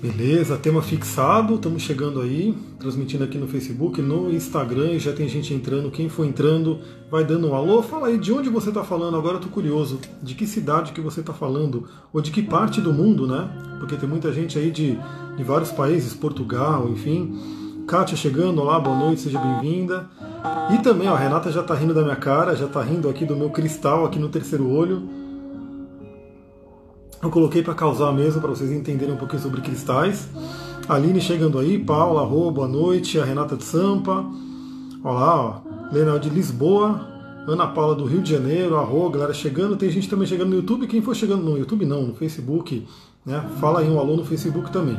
Beleza, tema fixado, estamos chegando aí, transmitindo aqui no Facebook, no Instagram, e já tem gente entrando. Quem for entrando, vai dando um alô. Fala aí de onde você está falando, agora eu tô curioso. De que cidade que você está falando, ou de que parte do mundo, né? Porque tem muita gente aí de, de vários países, Portugal, enfim. Kátia chegando, olá, boa noite, seja bem-vinda. E também, ó, a Renata já está rindo da minha cara, já está rindo aqui do meu cristal, aqui no terceiro olho. Eu coloquei para causar mesmo, para vocês entenderem um pouquinho sobre cristais. A Aline chegando aí, Paula, Rô, boa noite, a Renata de Sampa, olá, ó, Lena de Lisboa, Ana Paula do Rio de Janeiro, a Rô, galera chegando, tem gente também chegando no YouTube, quem for chegando no YouTube não, no Facebook, né, fala aí um alô no Facebook também.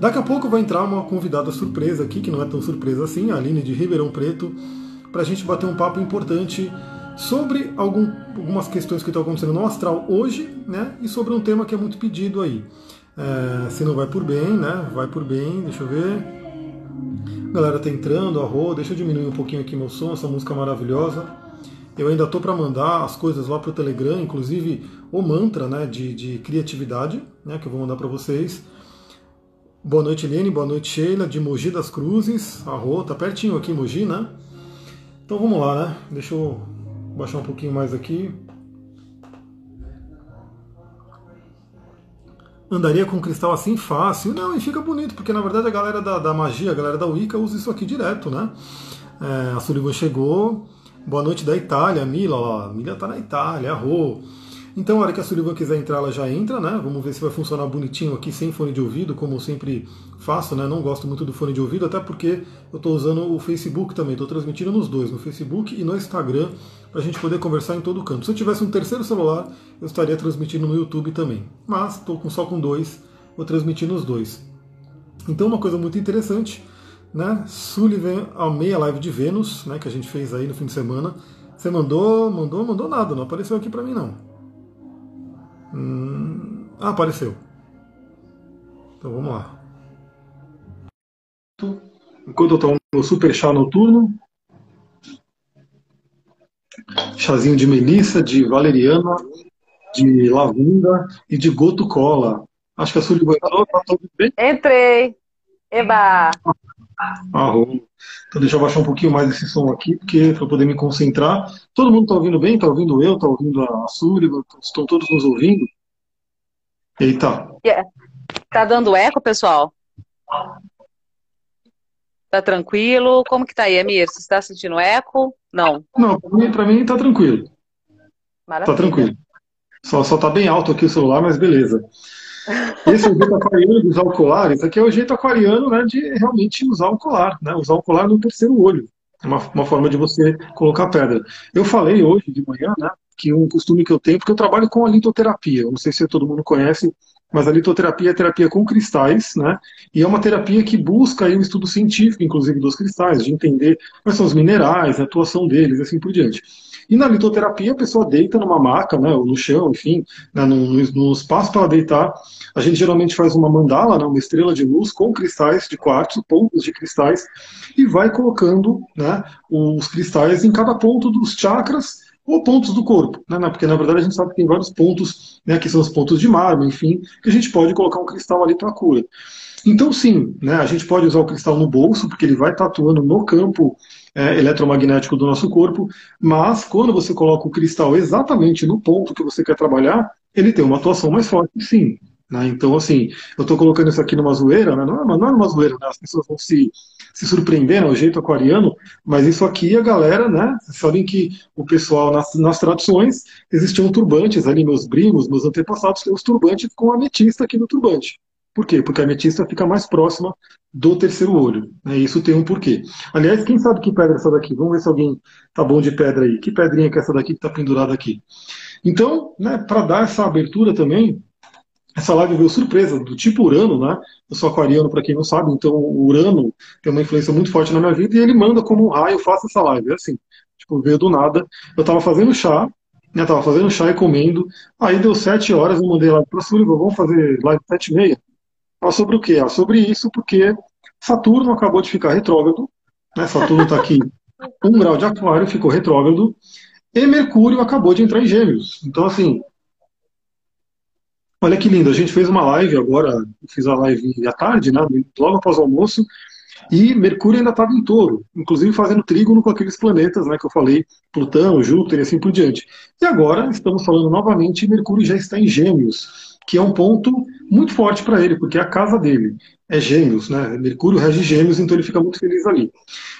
Daqui a pouco vai entrar uma convidada surpresa aqui, que não é tão surpresa assim, a Aline de Ribeirão Preto, para a gente bater um papo importante sobre algum, algumas questões que estão acontecendo no astral hoje, né? E sobre um tema que é muito pedido aí. É, se não vai por bem, né? Vai por bem, deixa eu ver. A galera tá entrando, arro, deixa eu diminuir um pouquinho aqui meu som, essa música maravilhosa. Eu ainda tô para mandar as coisas lá pro Telegram, inclusive o mantra, né, de, de criatividade, né, que eu vou mandar para vocês. Boa noite, Helene, boa noite, Sheila, de Mogi das Cruzes. Arro, tá pertinho aqui, Mogi, né? Então vamos lá, né? Deixa eu baixar um pouquinho mais aqui. Andaria com cristal assim fácil? Não, e fica bonito, porque na verdade a galera da, da magia, a galera da Wicca usa isso aqui direto, né? É, a Sullivan chegou. Boa noite da Itália, Mila, ó, Mila tá na Itália, a Rô. Então, a hora que a Sullivan quiser entrar, ela já entra, né? Vamos ver se vai funcionar bonitinho aqui, sem fone de ouvido, como eu sempre faço, né? Não gosto muito do fone de ouvido, até porque eu estou usando o Facebook também, estou transmitindo nos dois, no Facebook e no Instagram, para a gente poder conversar em todo canto. Se eu tivesse um terceiro celular, eu estaria transmitindo no YouTube também. Mas estou só com dois, vou transmitir nos dois. Então, uma coisa muito interessante, né? Sullivan, a meia live de Vênus, né? Que a gente fez aí no fim de semana. Você mandou, mandou, mandou nada, não apareceu aqui para mim não. Hum, ah, apareceu. Então vamos lá. Enquanto eu tomo meu super chá noturno, chazinho de melissa, de valeriana, de lavanda e de goto cola. Acho que a Sully entrou, tá tudo bem? Entrei. Eba! Arrom. Então deixa eu baixar um pouquinho mais esse som aqui, porque para poder me concentrar. Todo mundo está ouvindo bem? Está ouvindo eu? Está ouvindo a Súliva? Estão todos nos ouvindo? Eita. Yeah. Tá dando eco, pessoal? Tá tranquilo? Como que tá aí, Amir? Você está sentindo eco? Não. Não, para mim, pra mim tá tranquilo. Maravilha. Tá tranquilo. Só, só tá bem alto aqui o celular, mas beleza. Esse é o jeito aquariano de usar o colar. Esse aqui é o jeito aquariano né, de realmente usar o colar, né? Usar o colar no terceiro olho. Uma, uma forma de você colocar pedra. Eu falei hoje de manhã, né? Que um costume que eu tenho, porque eu trabalho com a litoterapia. Não sei se todo mundo conhece, mas a litoterapia é terapia com cristais, né? E é uma terapia que busca aí um estudo científico, inclusive dos cristais, de entender quais são os minerais, a atuação deles, assim por diante. E na litoterapia, a pessoa deita numa maca, né, ou no chão, enfim, né, no, espaço para deitar. A gente geralmente faz uma mandala, né, uma estrela de luz com cristais de quartzo, pontos de cristais, e vai colocando né, os cristais em cada ponto dos chakras ou pontos do corpo, né, né? porque na verdade a gente sabe que tem vários pontos, né, que são os pontos de mármore, enfim, que a gente pode colocar um cristal ali para cura. Então, sim, né, a gente pode usar o cristal no bolso, porque ele vai estar atuando no campo é, eletromagnético do nosso corpo, mas quando você coloca o cristal exatamente no ponto que você quer trabalhar, ele tem uma atuação mais forte, sim. Né? Então, assim, eu estou colocando isso aqui numa zoeira, né? não, é, não é numa zoeira, né? as pessoas vão se, se surpreender, né? o jeito aquariano, mas isso aqui a galera, né? Vocês sabem que o pessoal, nas, nas traduções, existiam turbantes ali, meus primos, meus antepassados, têm os turbantes com ametista aqui no turbante. Por quê? Porque a ametista fica mais próxima do terceiro olho. Né? Isso tem um porquê. Aliás, quem sabe que pedra é essa daqui? Vamos ver se alguém tá bom de pedra aí. Que pedrinha que é essa daqui que está pendurada aqui? Então, né, para dar essa abertura também, essa live veio surpresa, do tipo Urano, né? Eu sou aquariano, para quem não sabe, então Urano tem uma influência muito forte na minha vida e ele manda como um raio, faça essa live. É assim, tipo, veio do nada. Eu estava fazendo chá, né? Tava fazendo chá e comendo. Aí deu sete horas, eu mandei lá para Súliva, vamos fazer live sete e meia. Sobre o quê? Sobre isso, porque Saturno acabou de ficar retrógrado, né? Saturno está aqui um grau de aquário, ficou retrógrado, e Mercúrio acabou de entrar em gêmeos. Então, assim, Olha que lindo, a gente fez uma live agora, fiz a live à tarde, né, logo após o almoço, e Mercúrio ainda estava em touro, inclusive fazendo trígono com aqueles planetas né, que eu falei, Plutão, Júpiter e assim por diante. E agora estamos falando novamente, Mercúrio já está em Gêmeos, que é um ponto muito forte para ele, porque é a casa dele é Gêmeos, né? Mercúrio rege Gêmeos, então ele fica muito feliz ali.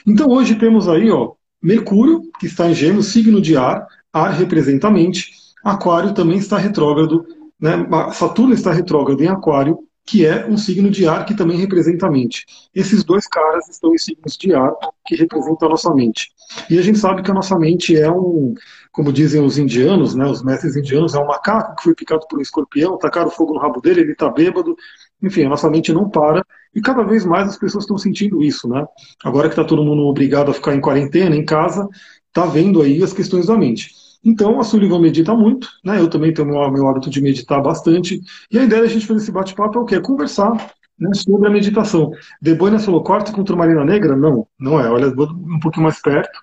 Então hoje temos aí, ó, Mercúrio, que está em Gêmeos, signo de ar, ar representa mente, Aquário também está retrógrado, né? Saturno está retrógrado em Aquário, que é um signo de ar que também representa a mente. Esses dois caras estão em signos de ar que representam a nossa mente. E a gente sabe que a nossa mente é um, como dizem os indianos, né, os mestres indianos, é um macaco que foi picado por um escorpião, tacaram fogo no rabo dele, ele está bêbado. Enfim, a nossa mente não para. E cada vez mais as pessoas estão sentindo isso, né? Agora que está todo mundo obrigado a ficar em quarentena, em casa, está vendo aí as questões da mente. Então, a Sullivan medita muito, né? Eu também tenho o meu hábito de meditar bastante. E a ideia da gente fazer esse bate-papo é o quê? É conversar né, sobre a meditação. Deboina falou, corte contra Marina Negra? Não, não é. Olha, vou um pouquinho mais perto,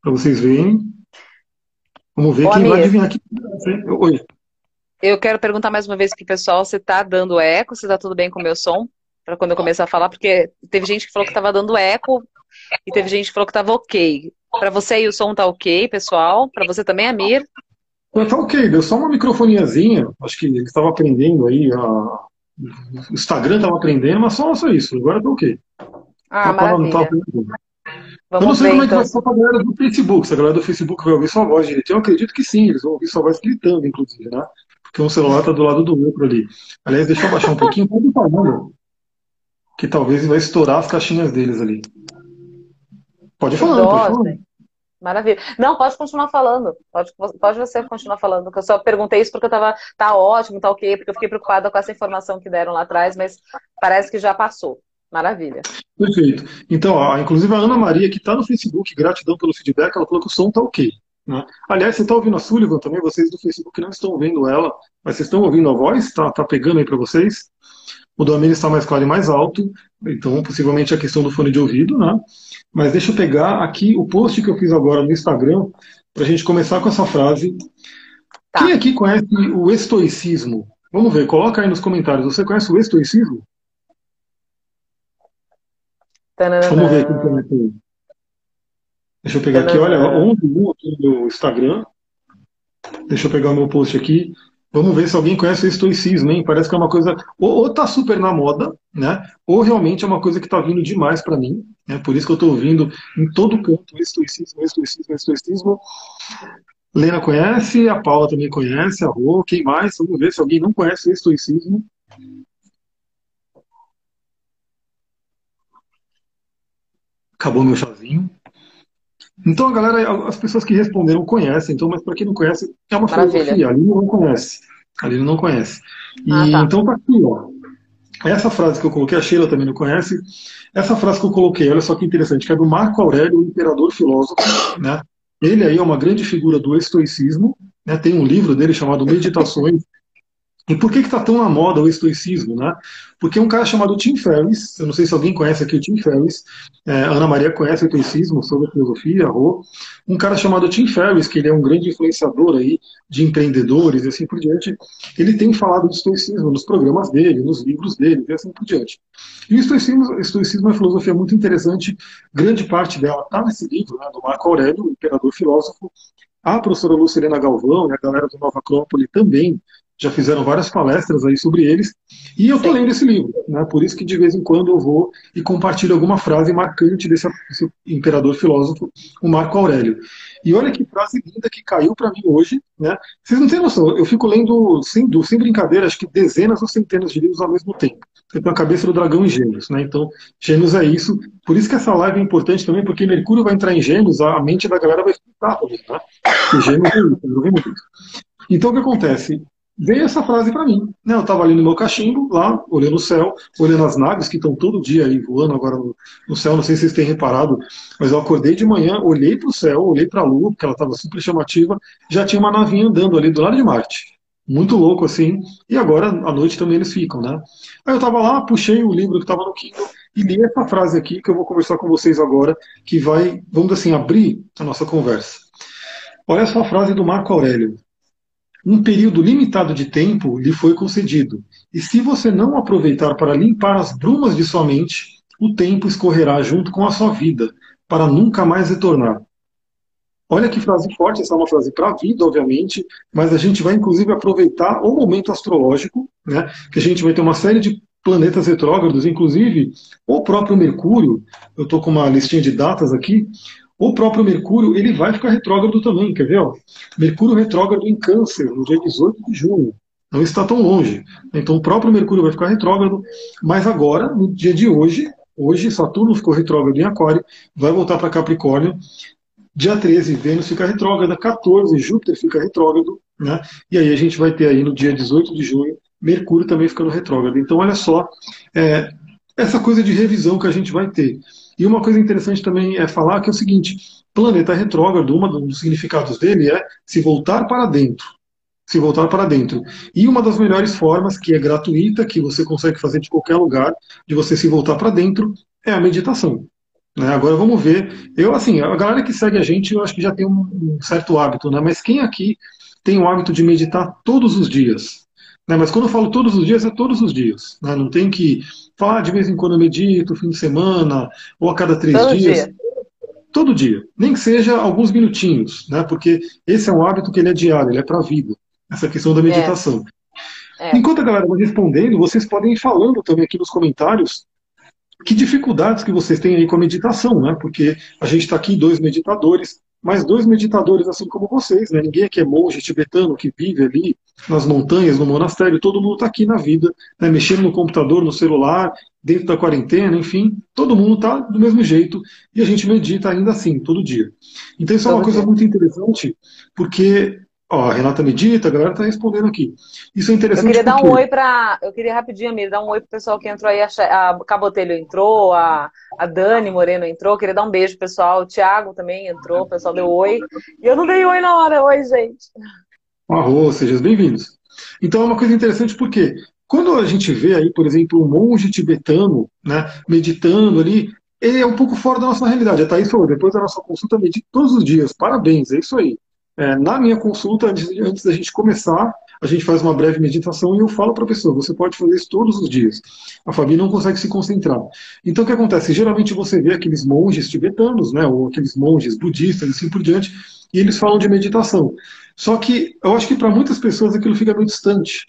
para vocês verem. Vamos ver Ô, quem amiga. vai adivinhar aqui. Oi. Eu quero perguntar mais uma vez para o pessoal se está dando eco, se está tudo bem com o meu som, para quando eu começar a falar, porque teve gente que falou que estava dando eco e teve gente que falou que estava ok. Para você aí o som tá ok, pessoal? Para você também, Amir? Tá ok, deu só uma microfoniazinha. Acho que estava aprendendo aí. A... O Instagram estava aprendendo, mas só, só isso. Agora tá ok. Ah, tá. Tá, eu não sei ver, como é que então. vai ser para a galera do Facebook. Se a galera do Facebook vai ouvir sua voz direitinho, eu acredito que sim. Eles vão ouvir sua voz gritando, inclusive, né? Porque um celular está do lado do outro ali. Aliás, deixa eu baixar um pouquinho. Pode falar, Que talvez vai estourar as caixinhas deles ali. Pode falar, pode falar. Maravilha. Não, pode continuar falando. Pode, pode você continuar falando. Eu só perguntei isso porque eu tava. Tá ótimo, tá ok, porque eu fiquei preocupada com essa informação que deram lá atrás, mas parece que já passou. Maravilha. Perfeito. Então, ó, inclusive a Ana Maria, que está no Facebook, gratidão pelo feedback, ela falou que o som tá ok. Né? Aliás, você está ouvindo a Sullivan também, vocês do Facebook não estão vendo ela, mas vocês estão ouvindo a voz? Tá, tá pegando aí para vocês? O do Amir está mais claro e mais alto, então possivelmente a questão do fone de ouvido, né? Mas deixa eu pegar aqui o post que eu fiz agora no Instagram, para a gente começar com essa frase. Tá. Quem aqui conhece o estoicismo? Vamos ver, coloca aí nos comentários. Você conhece o estoicismo? Vamos ver quem. Deixa eu pegar aqui, olha, 11 aqui no meu Instagram. Deixa eu pegar o meu post aqui. Vamos ver se alguém conhece o estoicismo, hein? Parece que é uma coisa. Ou, ou tá super na moda, né? Ou realmente é uma coisa que tá vindo demais para mim. Né? Por isso que eu tô ouvindo em todo canto estoicismo, estoicismo, estoicismo. Lena conhece, a Paula também conhece, a Rô, quem mais? Vamos ver se alguém não conhece o estoicismo. Acabou meu chazinho. Então, a galera, as pessoas que responderam conhecem, então, mas para quem não conhece, é uma Maravilha. filosofia. Ali não conhece. Ali não conhece. E ah, tá. então tá aqui, ó. Essa frase que eu coloquei, a Sheila também não conhece. Essa frase que eu coloquei, olha só que interessante, que é do Marco Aurélio, o imperador filósofo, né? Ele aí é uma grande figura do estoicismo, né? Tem um livro dele chamado Meditações e por que está tão na moda o estoicismo? Né? Porque um cara chamado Tim Ferriss, eu não sei se alguém conhece aqui o Tim Ferriss, é, Ana Maria conhece o estoicismo sobre a filosofia, Rô. Um cara chamado Tim Ferriss, que ele é um grande influenciador aí de empreendedores e assim por diante, ele tem falado de estoicismo nos programas dele, nos livros dele e assim por diante. E o estoicismo, estoicismo é uma filosofia muito interessante, grande parte dela está nesse livro, né, do Marco Aurélio, o imperador filósofo, a professora Lucilena Galvão e a galera do Nova Acrópole também já fizeram várias palestras aí sobre eles, e eu estou lendo esse livro, né? por isso que de vez em quando eu vou e compartilho alguma frase marcante desse, desse imperador filósofo, o Marco Aurélio. E olha que frase linda que caiu para mim hoje, né? Vocês não têm noção, eu fico lendo, sem, sem brincadeira, acho que dezenas ou centenas de livros ao mesmo tempo. Eu tenho a cabeça do dragão em gêmeos, né? Então, gêmeos é isso. Por isso que essa live é importante também, porque Mercúrio vai entrar em gêmeos, a mente da galera vai ficar também, né? E gêmeos é isso, eu muito. Então, o que acontece? Veio essa frase para mim. Eu estava ali no meu cachimbo, lá, olhando o céu, olhando as naves que estão todo dia aí voando agora no, no, céu. Não sei se vocês têm reparado, mas eu acordei de manhã, olhei para o céu, olhei para a lua, porque ela estava super chamativa, já tinha uma navinha andando ali do lado de Marte. Muito louco assim. E agora, à noite também eles ficam, né? Aí eu estava lá, puxei o livro que estava no Kindle e li essa frase aqui que eu vou conversar com vocês agora, que vai, vamos assim, abrir a nossa conversa. Olha só a frase do Marco Aurélio. Um período limitado de tempo lhe foi concedido. E se você não aproveitar para limpar as brumas de sua mente, o tempo escorrerá junto com a sua vida, para nunca mais retornar. Olha que frase forte, essa é uma frase para a vida, obviamente, mas a gente vai inclusive aproveitar o momento astrológico, né, que a gente vai ter uma série de planetas retrógrados, inclusive o próprio Mercúrio, eu estou com uma listinha de datas aqui, o próprio Mercúrio ele vai ficar retrógrado também, quer ver? Mercúrio retrógrado em Câncer, no dia 18 de junho. Não está tão longe. Então o próprio Mercúrio vai ficar retrógrado, mas agora, no dia de hoje, hoje Saturno ficou retrógrado em Aquário, vai voltar para Capricórnio. Dia 13, Vênus fica retrógrada, 14, Júpiter fica retrógrado, né? E aí a gente vai ter aí no dia 18 de junho, Mercúrio também ficando retrógrado. Então, olha só, é, essa coisa de revisão que a gente vai ter. E uma coisa interessante também é falar que é o seguinte: planeta retrógrado, um dos significados dele é se voltar para dentro. Se voltar para dentro. E uma das melhores formas, que é gratuita, que você consegue fazer de qualquer lugar, de você se voltar para dentro, é a meditação. Né? Agora vamos ver. Eu, assim, a galera que segue a gente, eu acho que já tem um, um certo hábito, né? Mas quem aqui tem o hábito de meditar todos os dias? Né? Mas quando eu falo todos os dias, é todos os dias. Né? Não tem que falar de vez em quando eu medito, fim de semana, ou a cada três Todo dias. Dia. Todo dia. Nem que seja alguns minutinhos, né? Porque esse é um hábito que ele é diário, ele é para a vida. Essa questão da meditação. É. É. Enquanto a galera vai respondendo, vocês podem ir falando também aqui nos comentários que dificuldades que vocês têm aí com a meditação, né? Porque a gente está aqui dois meditadores, mas dois meditadores assim como vocês, né? Ninguém aqui é monge tibetano que vive ali nas montanhas, no monastério, todo mundo está aqui na vida, né? mexendo no computador, no celular, dentro da quarentena, enfim, todo mundo está do mesmo jeito e a gente medita ainda assim, todo dia. Então isso é uma coisa muito interessante, porque Ó, a Renata medita, a galera está respondendo aqui. Isso é interessante. Eu queria dar um oi para. Eu queria rapidinho, Amir, dar um oi pro pessoal que entrou aí. A, a Cabotelho entrou, a, a Dani Moreno entrou. Eu queria dar um beijo, pessoal. O Thiago também entrou, o pessoal deu oi. E eu não dei oi na hora. Oi, gente. Arroz, sejam bem-vindos. Então é uma coisa interessante porque quando a gente vê aí, por exemplo, um monge tibetano, né, meditando ali, ele é um pouco fora da nossa realidade. A Thaís falou, depois da nossa consulta, medite todos os dias. Parabéns, é isso aí. É, na minha consulta, antes, antes da gente começar, a gente faz uma breve meditação e eu falo para a pessoa: você pode fazer isso todos os dias. A Fabi não consegue se concentrar. Então o que acontece? Geralmente você vê aqueles monges tibetanos, né, ou aqueles monges budistas, assim por diante, e eles falam de meditação. Só que eu acho que para muitas pessoas aquilo fica meio distante.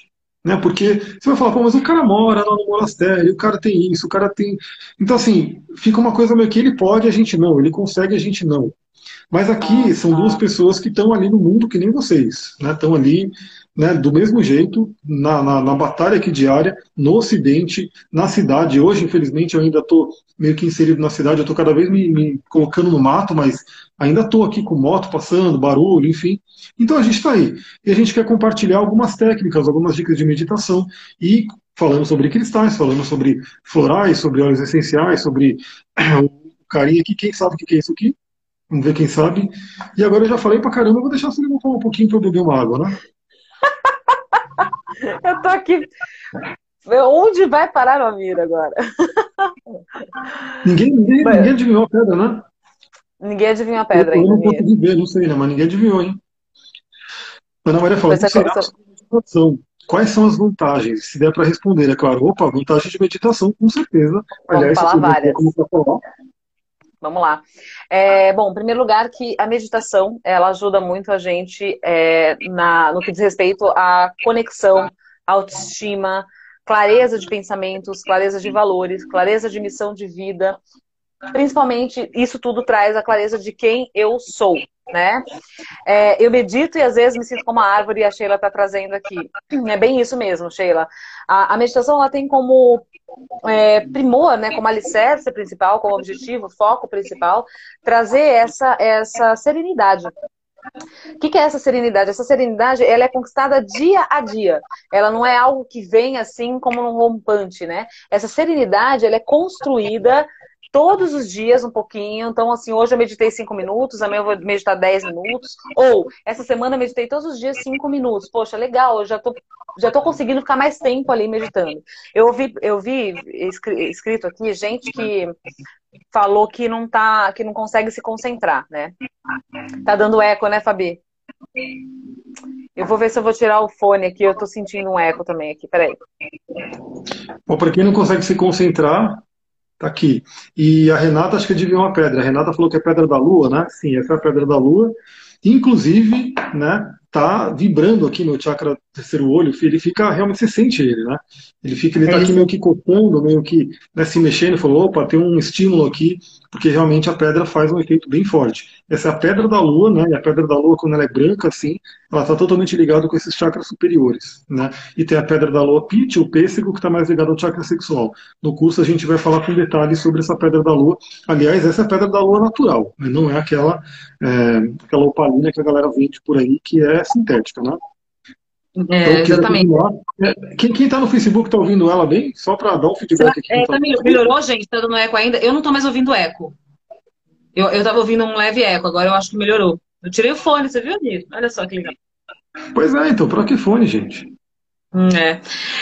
Né, porque você vai falar, pô, mas o cara mora lá no monastério, o cara tem isso, o cara tem. Então, assim, fica uma coisa meio que ele pode, a gente não, ele consegue, a gente não. Mas aqui ah, são duas tá. pessoas que estão ali no mundo que nem vocês, né? Estão ali né, do mesmo jeito, na, na, na, batalha aqui diária, no Ocidente, na cidade. Hoje, infelizmente, eu ainda estou meio que inserido na cidade, eu estou cada vez me, me, colocando no mato, mas ainda estou aqui com moto passando, barulho, enfim. Então a gente está aí. E a gente quer compartilhar algumas técnicas, algumas dicas de meditação e falando sobre cristais, falando sobre florais, sobre óleos essenciais, sobre o carinha aqui, quem sabe o que é isso aqui? Vamos ver quem sabe. E agora eu já falei pra caramba, vou deixar você falar um pouquinho pra eu beber uma água, né? eu tô aqui. Onde vai parar o Amir agora? Ninguém, ninguém, Mas... ninguém adivinhou a pedra, né? Ninguém adivinhou a pedra eu, ainda. Eu não consegui ver, não sei, né? Mas ninguém adivinhou, hein? Ana Maria falou, meditação. Quais são as vantagens? Se der para responder, é claro. Opa, vantagem de meditação, com certeza. Vamos Aliás, falar várias. Como falar. Vamos lá. É, bom, em primeiro lugar, que a meditação ela ajuda muito a gente é, na, no que diz respeito à conexão, autoestima, clareza de pensamentos, clareza de valores, clareza de missão de vida. Principalmente, isso tudo traz a clareza de quem eu sou, né? É, eu medito e às vezes me sinto como uma árvore e a Sheila está trazendo aqui. É bem isso mesmo, Sheila. A, a meditação ela tem como é, primor, né, como alicerce principal, como objetivo, foco principal, trazer essa, essa serenidade. O que, que, é essa serenidade? Essa serenidade ela é conquistada dia a dia. Ela não é algo que vem assim como um rompante, né? Essa serenidade ela é construída todos os dias um pouquinho. Então, assim, hoje eu meditei cinco minutos, amanhã eu vou meditar dez minutos. Ou, essa semana eu meditei todos os dias cinco minutos. Poxa, legal, eu já tô, já tô conseguindo ficar mais tempo ali meditando. Eu vi, eu vi escrito aqui gente que falou que não tá, que não consegue se concentrar, né? Tá dando eco, né, Fabi? Eu vou ver se eu vou tirar o fone aqui, eu tô sentindo um eco também aqui, peraí. Bom, para quem não consegue se concentrar, tá aqui. E a Renata acho que adivinhou uma pedra. A Renata falou que é pedra da lua, né? Sim, essa é a pedra da lua. Inclusive, né, tá vibrando aqui no chakra terceiro olho, ele fica, realmente você sente ele, né? Ele fica, ele tá aqui meio que cotando, meio que né, se mexendo, falou, opa, tem um estímulo aqui, porque realmente a pedra faz um efeito bem forte. Essa é a pedra da lua, né? E a pedra da lua, quando ela é branca, assim, ela está totalmente ligada com esses chakras superiores, né? E tem a pedra da lua pit, o pêssego, que está mais ligado ao chakra sexual. No curso a gente vai falar com detalhes sobre essa pedra da lua. Aliás, essa é a pedra da lua natural, né? não é aquela, é, aquela opalina que a galera vende por aí, que é sintética, né? É, então, exatamente. É, quem, quem tá no Facebook tá ouvindo ela bem? Só para dar um feedback aqui. É, tá melhorou, gente? Tá dando eco ainda? Eu não tô mais ouvindo eco. Eu, eu tava ouvindo um leve eco, agora eu acho que melhorou. Eu tirei o fone, você viu, Nito? Olha só que legal. Pois é, então, pra que fone, gente? Hum, é.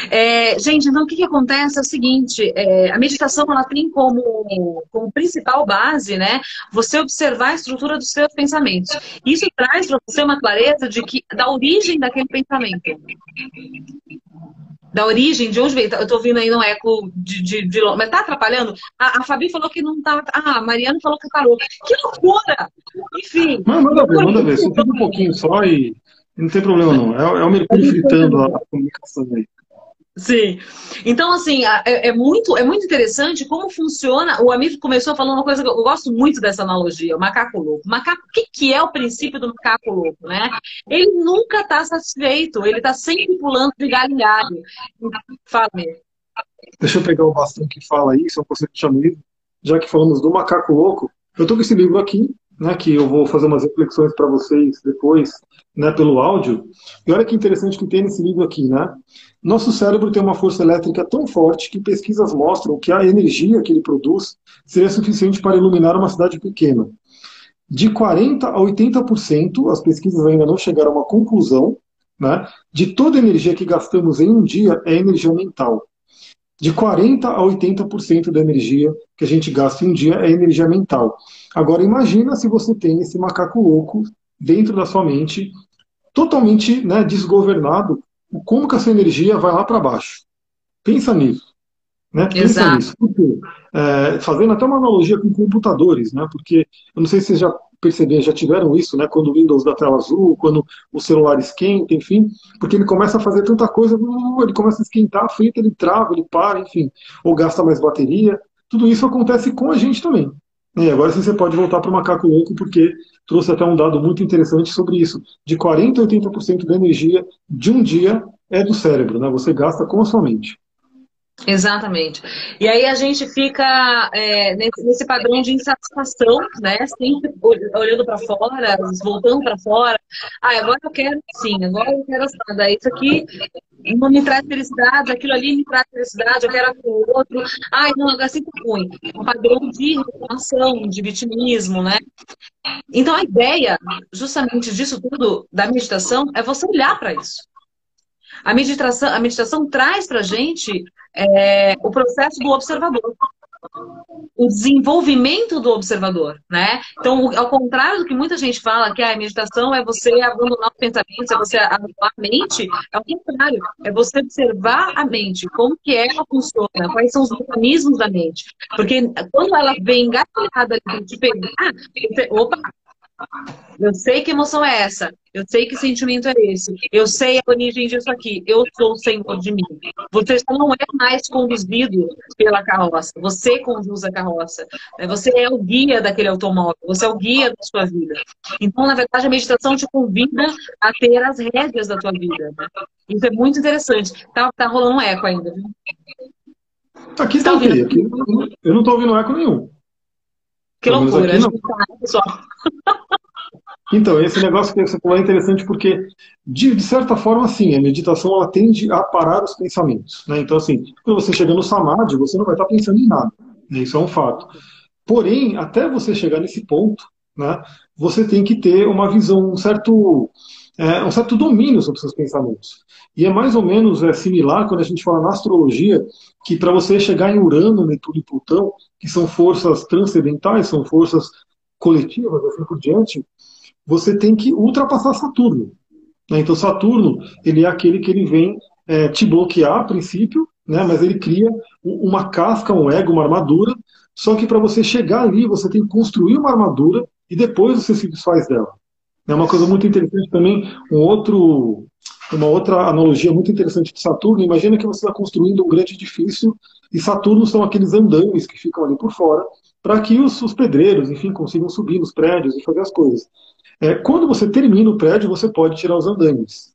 é. gente, então o que, que acontece é o seguinte: é, a meditação ela tem como, como principal base, né, você observar a estrutura dos seus pensamentos. Isso traz para você uma clareza de que da origem daquele pensamento. Da origem, de onde veio. Eu estou ouvindo aí um eco de, de, de Mas tá atrapalhando? A, a, Fabi falou que não tá. Ah, a Mariana falou que parou. Que loucura! Enfim. Não, manda ver, manda ver. Só um pouquinho só e não tem problema não. É, é o Mercúrio fritando a, comunicação aí. Sim. Então, assim, é, é, muito, é muito interessante como funciona. O amigo começou falando uma coisa que eu gosto muito dessa analogia, o macaco louco. Macaco, o que, que é o princípio do macaco louco, né? Ele nunca está satisfeito, ele está sempre pulando de galho em galho. Fala mesmo. Deixa eu pegar o bastão que fala aí, só você que chama Já que falamos do macaco louco, eu estou com esse livro aqui, né, que eu vou fazer umas reflexões para vocês depois, né, pelo áudio. E olha que interessante que tem nesse livro aqui, né? Nosso cérebro tem uma força elétrica tão forte que pesquisas mostram que a energia que ele produz seria suficiente para iluminar uma cidade pequena. De 40 a 80%, as pesquisas ainda não chegaram a uma conclusão, né, de toda a energia que gastamos em um dia é energia mental. De 40 a 80% da energia que a gente gasta em um dia é energia mental. Agora imagina se você tem esse macaco louco dentro da sua mente, totalmente né, desgovernado, como que essa energia vai lá para baixo? Pensa nisso. Né? Pensa Exato. nisso. Porque, é, fazendo até uma analogia com computadores, né? porque eu não sei se vocês já perceberam, já tiveram isso, né? quando o Windows dá tela azul, quando o celular esquenta, enfim, porque ele começa a fazer tanta coisa, ele começa a esquentar, frita, ele trava, ele para, enfim, ou gasta mais bateria. Tudo isso acontece com a gente também. E agora sim você pode voltar para o macaco louco, porque trouxe até um dado muito interessante sobre isso. De 40% a 80% da energia de um dia é do cérebro, né? Você gasta com a sua mente. Exatamente. E aí a gente fica é, nesse, padrão de insatisfação, né? Sempre olhando para fora, voltando para fora. Ah, agora eu quero sim, agora eu quero nada. Isso aqui não me traz felicidade, aquilo ali me traz felicidade, eu quero aquilo outro. Ai, não, agora sempre ruim. Um padrão de reclamação, de vitimismo, né? Então a ideia, justamente disso tudo, da meditação, é você olhar para isso. A meditação, a meditação traz para a gente é, o processo do observador. O desenvolvimento do observador, né? Então, ao contrário do que muita gente fala, que a meditação é você abandonar os pensamentos, é você abandonar a mente, é o contrário, é você observar a mente, como que ela funciona, quais são os mecanismos da mente. Porque quando ela vem engatilhada te pegar, você, opa, eu sei que emoção é essa. Eu sei que sentimento é esse. Eu sei a origem disso aqui. Eu sou o senhor de mim. Você não é mais conduzido pela carroça. Você conduz a carroça. Né? Você é o guia daquele automóvel. Você é o guia da sua vida. Então, na verdade, a meditação te convida a ter as rédeas da tua vida. Isso é muito interessante. Tá, tá rolando um eco ainda, viu? Aqui está tá ouvindo? Aqui, eu não estou ouvindo eco nenhum. Que loucura, aqui, tá, pessoal. Então, esse negócio que você falou é interessante porque, de, de, certa forma, sim, a meditação ela tende a parar os pensamentos. Né? Então, assim, quando você chega no samadhi, você não vai estar pensando em nada. Né? Isso é um fato. Porém, até você chegar nesse ponto, né, você tem que ter uma visão, um certo, é, um certo domínio sobre seus pensamentos. E é mais ou menos é, similar quando a gente fala na astrologia, que para você chegar em Urano, Netuno e Plutão, que são forças transcendentais, são forças coletivas, assim por diante, você tem que ultrapassar Saturno. Né? Então Saturno, ele é aquele que ele vem é, te bloquear a princípio, né? mas ele cria uma casca, um ego, uma armadura, só que para você chegar ali, você tem que construir uma armadura e depois você se desfaz dela. É uma coisa muito interessante também, um outro, uma outra analogia muito interessante de Saturno. Imagina que você está construindo um grande edifício e Saturno são aqueles andames que ficam ali por fora para que os, os, pedreiros, enfim, consigam subir nos prédios e fazer as coisas. É, quando você termina o prédio, você pode tirar os andames.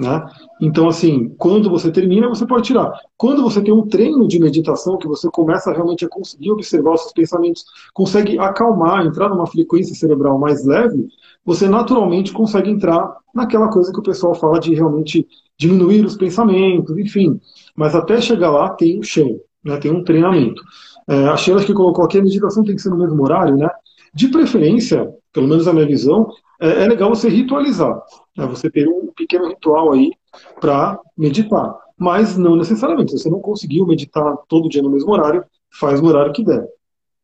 Né? Então, assim, quando você termina, você pode tirar. Quando você tem um treino de meditação, que você começa realmente a conseguir observar os seus pensamentos, consegue acalmar, entrar numa frequência cerebral mais leve, você naturalmente consegue entrar naquela coisa que o pessoal fala de realmente diminuir os pensamentos, enfim. Mas até chegar lá tem um chão, né? tem um treinamento. É, a Sheila que colocou aqui, a meditação tem que ser no mesmo horário, né? De preferência, pelo menos a minha visão, é, é legal você ritualizar. Né? Você ter um pequeno ritual aí para meditar. Mas não necessariamente. Se você não conseguiu meditar todo dia no mesmo horário, faz no horário que der.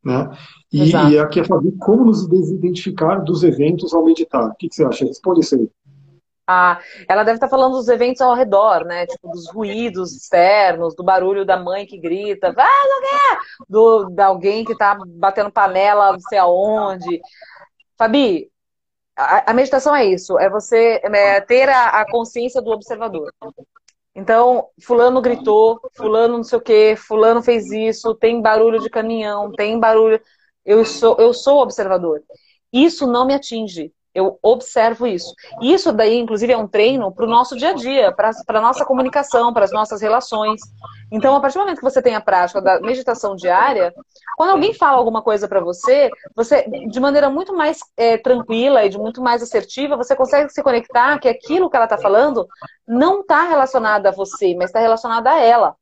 Né? E, e aqui é Fabi, como nos desidentificar dos eventos ao meditar? O que, que você acha? Responde isso aí. Ah, ela deve estar falando dos eventos ao redor, né? Tipo, dos ruídos externos, do barulho da mãe que grita, vai, não quer! Do, de alguém que tá batendo panela, não sei aonde. Fabi, a, meditação é isso, é você é, ter a, a consciência do observador. Então, fulano gritou, fulano não sei o quê, fulano fez isso, tem barulho de caminhão, tem barulho. Eu sou, eu sou observador. Isso não me atinge. Eu observo isso. Isso daí, inclusive, é um treino para o nosso dia a dia, para a nossa comunicação, para as nossas relações. Então, a partir do momento que você tem a prática da meditação diária, quando alguém fala alguma coisa para você, você, de maneira muito mais é, tranquila e de muito mais assertiva, você consegue se conectar que aquilo que ela está falando não está relacionado a você, mas está relacionado a ela.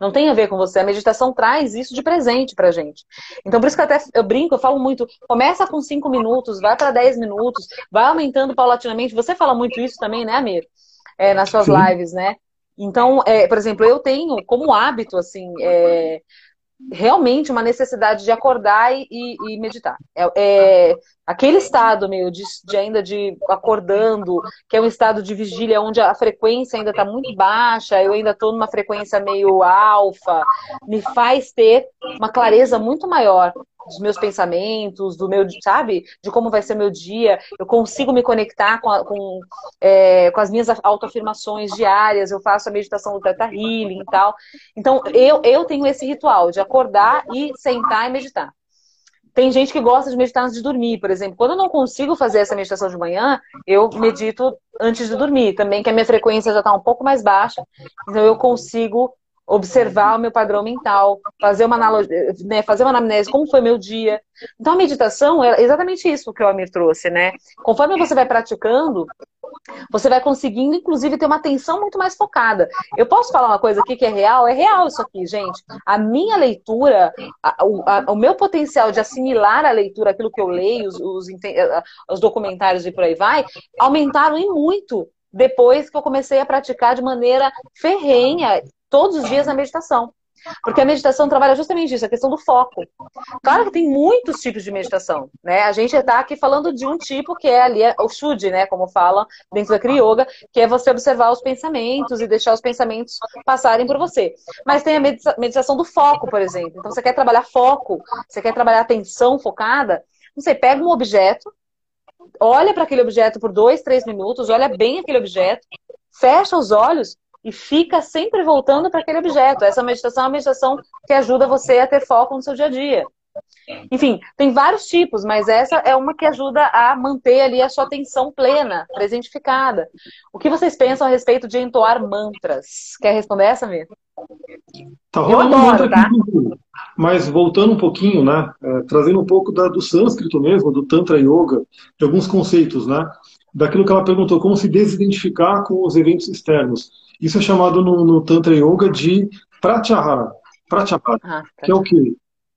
Não tem a ver com você. A meditação traz isso de presente pra gente. Então, por isso que até eu brinco, eu falo muito. Começa com 5 minutos, vai para 10 minutos, vai aumentando paulatinamente. Você fala muito isso também, né, Amir? É, nas suas Sim. lives, né? Então, é, por exemplo, eu tenho como hábito, assim, é, realmente uma necessidade de acordar e, e meditar. É, é, aquele estado meio de, de, ainda de acordando, que é um estado de vigília onde a frequência ainda está muito baixa, eu ainda estou numa frequência meio alfa, me faz ter uma clareza muito maior dos meus pensamentos, do meu, sabe, de como vai ser meu dia. Eu consigo me conectar com, a, com, é, com as minhas autoafirmações diárias. Eu faço a meditação do Teta Healing e tal. Então, eu, eu tenho esse ritual de acordar e sentar e meditar. Tem gente que gosta de meditar antes de dormir, por exemplo. Quando eu não consigo fazer essa meditação de manhã, eu medito antes de dormir também, que a minha frequência já está um pouco mais baixa. Então eu consigo observar o meu padrão mental, fazer uma analogia, né, fazer uma anamnese, como foi meu dia. Então a meditação é exatamente isso que o Amir trouxe, né? Conforme você vai praticando, você vai conseguindo, inclusive, ter uma atenção muito mais focada. Eu posso falar uma coisa aqui que é real? É real isso aqui, gente. A minha leitura, a, a, o meu potencial de assimilar a leitura, aquilo que eu leio, os, os, os documentários e por aí vai, aumentaram em muito depois que eu comecei a praticar de maneira ferrenha todos os dias na meditação. Porque a meditação trabalha justamente isso, a questão do foco. Claro que tem muitos tipos de meditação, né? A gente está aqui falando de um tipo que é ali é o Shuddhi, né? Como fala dentro da Kriya Yoga, que é você observar os pensamentos e deixar os pensamentos passarem por você. Mas tem a meditação do foco, por exemplo. Então você quer trabalhar foco, você quer trabalhar atenção focada, você pega um objeto, olha para aquele objeto por dois, três minutos, olha bem aquele objeto, fecha os olhos e fica sempre voltando para aquele objeto. Essa meditação é uma meditação que ajuda você a ter foco no seu dia a dia. Enfim, tem vários tipos, mas essa é uma que ajuda a manter ali a sua atenção plena, presentificada. O que vocês pensam a respeito de entoar mantras? Quer responder essa, Mir? Tá rolando adoro, tá? aqui, mas voltando um pouquinho, né? É, trazendo um pouco da, do sânscrito mesmo, do Tantra Yoga, de alguns conceitos, né? Daquilo que ela perguntou, como se desidentificar com os eventos externos. Isso é chamado no, no Tantra Yoga de pratyahara. Pratyahara, ah, que é o quê?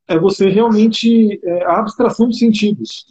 É você realmente, é, a abstração dos sentidos.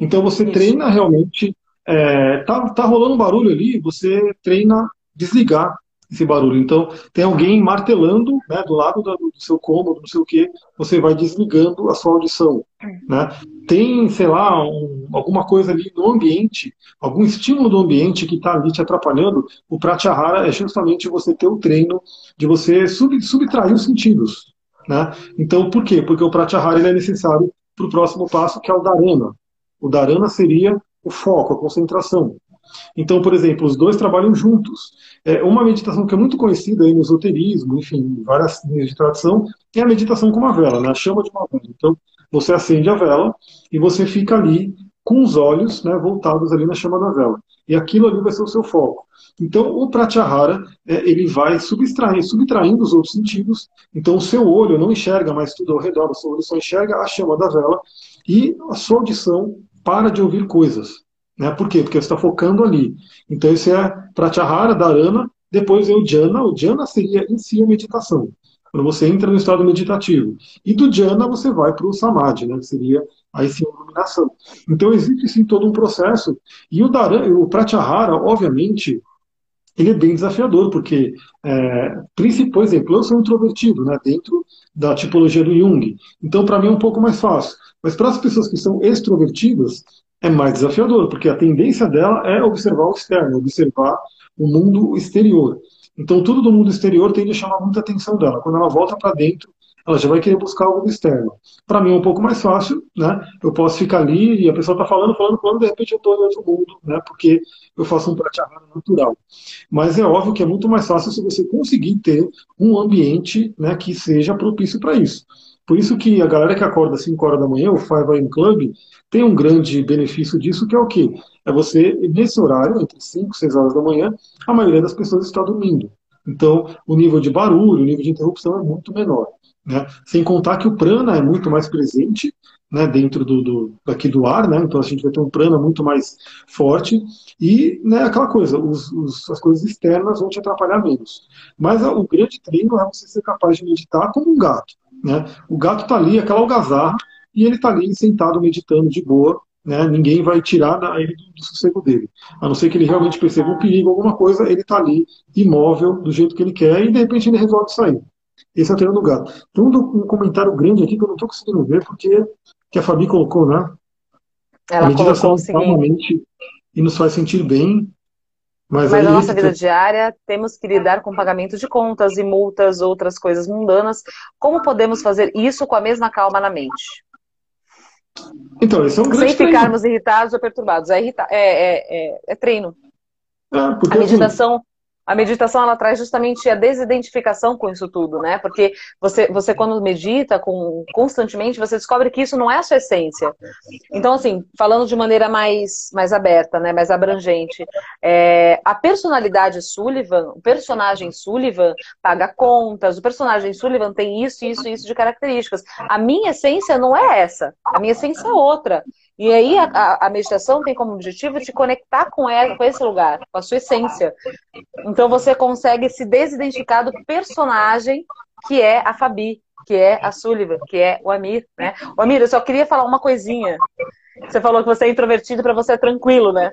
Então você Isso. treina realmente, é, tá, tá rolando um barulho ali, você treina desligar. Esse barulho. Então, tem alguém martelando né, do lado do, seu cômodo, não sei o que, você vai desligando a sua audição. Né? Tem, sei lá, um, alguma coisa ali no ambiente, algum estímulo do ambiente que está ali te atrapalhando, o Pratyahara é justamente você ter o treino de você sub, subtrair os sentidos. Né? Então, por quê? Porque o Pratyahara ele é necessário para o próximo passo, que é o Dharana. O Dharana seria o foco, a concentração. Então, por exemplo, os dois trabalham juntos. É uma meditação que é muito conhecida aí no esoterismo, enfim, várias linhas de tradição, é a meditação com uma vela, né? a chama de uma vela. Então, você acende a vela e você fica ali com os olhos né, voltados ali na chama da vela. E aquilo ali vai ser o seu foco. Então, o Pratyahara, é, ele vai subtraindo, subtraindo os outros sentidos. Então, o seu olho não enxerga mais tudo ao redor, o seu olho só enxerga a chama da vela e a sua audição para de ouvir coisas. Né? Por quê? Porque você está focando ali. Então, isso é Pratyahara, Dharana, depois é o Jhana. O Jhana seria em si a meditação. Quando você entra no estado meditativo. E do Jhana você vai para o Samadhi, né? que seria aí sim a iluminação. Então, existe sim todo um processo. E o, Dharana, o Pratyahara, obviamente, ele é bem desafiador, porque, é, por exemplo, eu sou introvertido, né, dentro da tipologia do Jung. Então, para mim é um pouco mais fácil. Mas para as pessoas que são extrovertidas, é mais desafiador, porque a tendência dela é observar o externo, observar o mundo exterior. Então, tudo do mundo exterior tende a chamar muita atenção dela. Quando ela volta para dentro, ela já vai querer buscar algo externo. Para mim é um pouco mais fácil, né? Eu posso ficar ali e a pessoa está falando, falando, falando, de repente eu estou em outro mundo, né? Porque eu faço um pratyahara natural. Mas é óbvio que é muito mais fácil se você conseguir ter um ambiente né, que seja propício para isso. Por isso que a galera que acorda às 5 horas da manhã, o 5 AM Club, tem um grande benefício disso, que é o quê? É você, nesse horário, entre 5 e 6 horas da manhã, a maioria das pessoas está dormindo. Então, o nível de barulho, o nível de interrupção é muito menor. Né? Sem contar que o prana é muito mais presente né, dentro do, do, daqui do ar, né? então a gente vai ter um prana muito mais forte e né, aquela coisa, os, os, as coisas externas vão te atrapalhar menos. Mas a, o grande treino é você ser capaz de meditar como um gato. Né? O gato está ali, aquela algazarra, e ele está ali sentado meditando de boa, né? ninguém vai tirar ele do, do sossego dele. A não ser que ele realmente perceba um perigo, alguma coisa, ele está ali imóvel, do jeito que ele quer, e de repente ele resolve sair. Esse é o treino do gato. Tem um, comentário grande aqui que eu não estou conseguindo ver, porque que a Fabi colocou, né? Ela a meditação calmamente e nos faz sentir bem. Mas, mas na nossa vida diária temos que lidar com pagamento de contas e multas, outras coisas mundanas. Como podemos fazer isso com a mesma calma na mente? Então, esse é um grande Sem ficarmos treino. irritados ou perturbados. É, irrita é, é, é, é treino. É, a assim, meditação a meditação ela traz justamente a desidentificação com isso tudo, né? Porque você, você quando medita com, constantemente, você descobre que isso não é a sua essência. Então, assim, falando de maneira mais, mais aberta, né? Mais abrangente, é, a personalidade Sullivan, o personagem Sullivan paga contas, o personagem Sullivan tem isso, isso, isso de características. A minha essência não é essa. A minha essência é outra. E aí a, a, meditação tem como objetivo te conectar com ela, com esse lugar, com a sua essência. Então você consegue se desidentificar do personagem que é a Fabi, que é a Sullivan, que é o Amir, né? O Amir, eu só queria falar uma coisinha. Você falou que você é introvertido para você é tranquilo, né?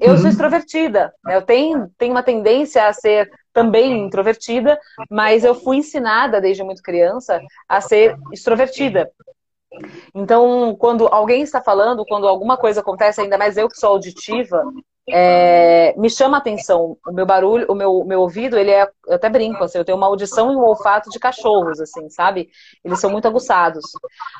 Eu sou uhum. extrovertida. Né? Eu tenho, tenho uma tendência a ser também introvertida, mas eu fui ensinada desde muito criança a ser extrovertida. Então, quando alguém está falando, quando alguma coisa acontece, ainda mais eu que sou auditiva, é, me chama a atenção. O meu barulho, o meu, meu ouvido, ele é, eu até brinco, assim, eu tenho uma audição e um olfato de cachorros, assim, sabe? Eles são muito aguçados.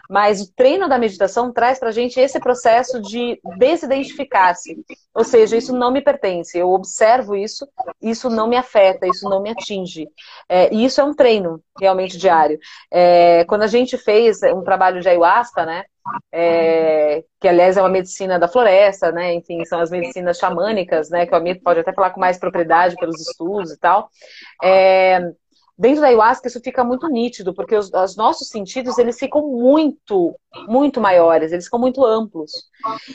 Mas o treino da meditação traz pra gente esse processo de desidentificar-se. Ou seja, isso não me pertence. Eu observo isso, isso não me afeta, isso não me atinge. É, e isso é um treino realmente diário. É, quando a gente fez um trabalho de ayahuasca, né? É, que aliás é uma medicina da floresta, né? Enfim, são as medicinas xamânicas, né? Que o Amir pode até falar com mais propriedade pelos estudos e tal. É, Dentro da ayahuasca isso fica muito nítido, porque os, os, nossos sentidos eles ficam muito, muito maiores, eles ficam muito amplos.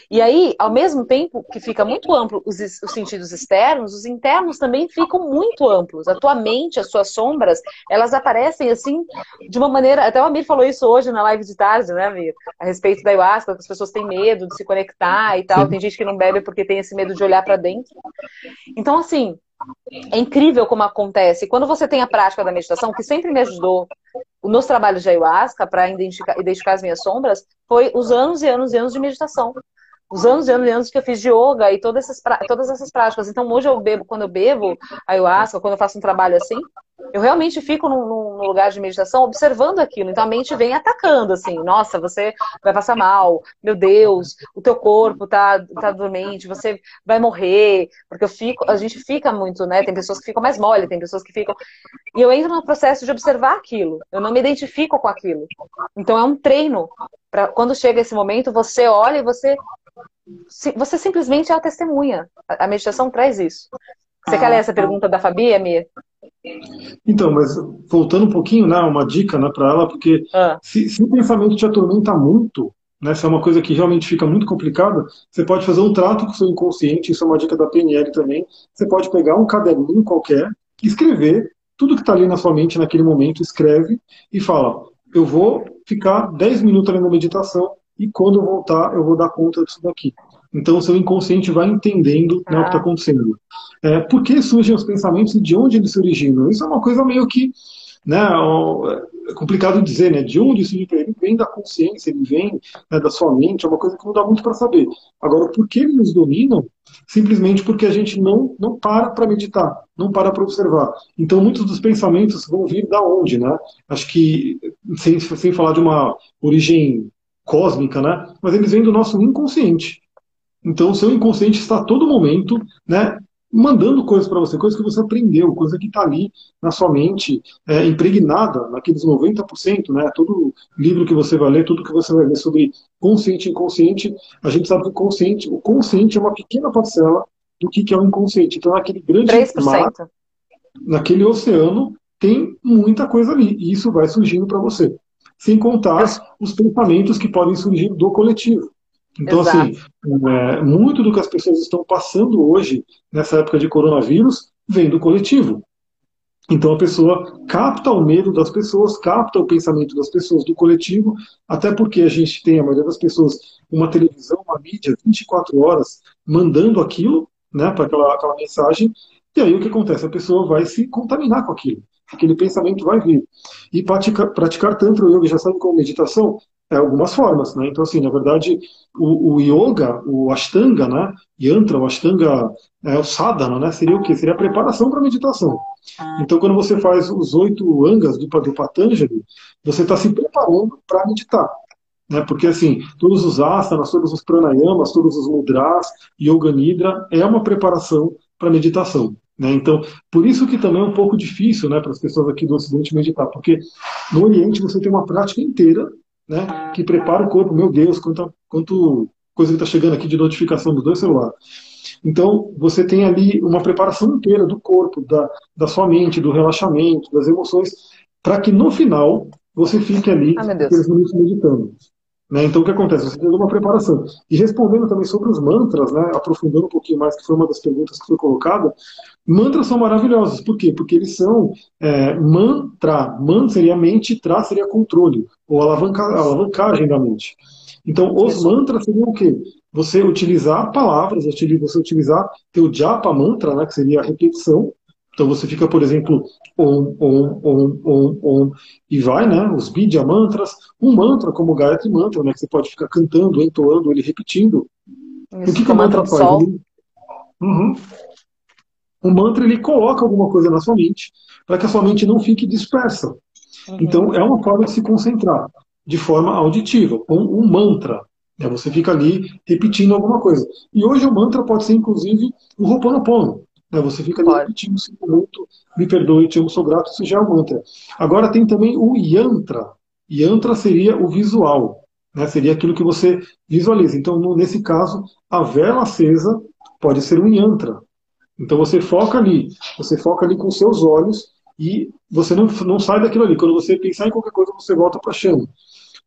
E aí, ao mesmo tempo que fica muito amplo os, os sentidos externos, os internos também ficam muito amplos. A tua mente, as suas sombras, elas aparecem assim de uma maneira. Até o Amir falou isso hoje na live de tarde, né, Amir? A respeito da ayahuasca, que as pessoas têm medo de se conectar e tal. Tem gente que não bebe porque tem esse medo de olhar para dentro. Então, assim, é incrível como acontece. Quando você tem a prática da meditação, que sempre me ajudou nos trabalhos de ayahuasca para identificar, identificar as minhas sombras, foi os anos e anos e anos de meditação os anos e anos e anos que eu fiz yoga e todas essas, todas essas práticas. Então, hoje eu bebo, quando eu bebo ayahuasca, quando eu faço um trabalho assim, eu realmente fico num, num, lugar de meditação observando aquilo. Então, a mente vem atacando, assim, nossa, você vai passar mal, meu Deus, o teu corpo tá, tá dormente, você vai morrer, porque eu fico, a gente fica muito, né? Tem pessoas que ficam mais mole, tem pessoas que ficam. E eu entro no processo de observar aquilo. Eu não me identifico com aquilo. Então, é um treino. Pra, quando chega esse momento, você olha e você você simplesmente é a testemunha. A meditação traz isso. Você ah, quer ler essa pergunta da Fabi, Amir? Então, mas voltando um pouquinho, né, uma dica né, para ela, porque ah. se, se, o pensamento te atormenta muito, né, se é uma coisa que realmente fica muito complicada, você pode fazer um trato com o seu inconsciente, isso é uma dica da PNL também. Você pode pegar um caderninho qualquer, escrever tudo que está ali na sua mente naquele momento, escreve e fala: eu vou ficar 10 minutos ali na meditação e quando eu voltar eu vou dar conta disso daqui. Então o seu inconsciente vai entendendo né, o que está ah. acontecendo. É, por que surgem os pensamentos e de onde eles se originam? Isso é uma coisa meio que né, é complicado dizer, né? De onde isso ele vem da consciência, ele vem né, da sua mente, é uma coisa que não dá muito para saber. Agora, por que eles nos dominam? Simplesmente porque a gente não, não para para meditar, não para para observar. Então, muitos dos pensamentos vão vir da onde, né? Acho que, sem, sem falar de uma origem cósmica, né? Mas eles vêm do nosso inconsciente. Então, o seu inconsciente está a todo momento, né? Mandando coisas para você, coisas que você aprendeu, coisa que está ali na sua mente, é, impregnada naqueles 90%, né? Todo livro que você vai ler, tudo que você vai ler sobre consciente e inconsciente, a gente sabe que o consciente, o consciente é uma pequena parcela do que, que é o inconsciente. Então, naquele grande 3%. mar, naquele oceano, tem muita coisa ali. E isso vai surgindo para você sem contar os pensamentos que podem surgir do coletivo. Então, assim, Exato. assim, é, muito do que as pessoas estão passando hoje, nessa época de coronavírus, vem do coletivo. Então a pessoa capta o medo das pessoas, capta o pensamento das pessoas do coletivo, até porque a gente tem, a maioria das pessoas, uma televisão, uma mídia, 24 horas mandando aquilo, né, para aquela, aquela mensagem, e aí o que acontece? A pessoa vai se contaminar com aquilo aquele pensamento vai vir. E praticar, praticar Tantra Yoga, já sabe como meditação? É algumas formas, né? Então, assim, na verdade, o, o Yoga, o Ashtanga, né? Yantra, o Ashtanga, é, o Sadhana, né? Seria o quê? Seria a preparação para a meditação. Então, quando você faz os oito angas do, do Patanjali, você está se preparando para meditar. Né? Porque, assim, todos os asanas, todos os pranayamas, todos os mudras, Yoga Nidra, é uma preparação para meditação. Né? Então, por isso que também é um pouco difícil né, para as pessoas aqui do Ocidente meditar, porque no Oriente você tem uma prática inteira né, que prepara o corpo. Meu Deus, quanto, quanto coisa que está chegando aqui de notificação dos dois celulares. Então, você tem ali uma preparação inteira do corpo, da, da sua mente, do relaxamento, das emoções, para que no final você fique ali ah, minutos meditando. Né? Então, o que acontece? Você tem uma preparação. E respondendo também sobre os mantras, né, aprofundando um pouquinho mais, que foi uma das perguntas que foi colocada, mantras são maravilhosos. Por quê? Porque eles são é, mantra. Man seria mente, tra seria controle, ou alavanca, alavancagem da mente. Então, os mantras seriam o quê? Você utilizar palavras, você utilizar teu japa mantra, né, que seria a repetição, então você fica, por exemplo, om, om, om, om, om, e vai, né? Os Bidya mantras, um mantra como o Gayatri Mantra, né? Que você pode ficar cantando, entoando, ele repetindo. Isso, o que, que o mantra faz? Ele... Uhum. O mantra ele coloca alguma coisa na sua mente para que a sua mente não fique dispersa. Uhum. Então é uma forma de se concentrar de forma auditiva, com um mantra. Né? Você fica ali repetindo alguma coisa. E hoje o mantra pode ser inclusive o Ho'oponopono. Né? Você fica ali repetindo minutos, me perdoe, te amo, sou grato, isso já é o mantra. Agora tem também o yantra. Yantra seria o visual, né? seria aquilo que você visualiza. Então, no, nesse caso, a vela acesa pode ser um yantra. Então você foca ali, você foca ali com seus olhos e você não, não sai daquilo ali. Quando você pensar em qualquer coisa, você volta para a chama.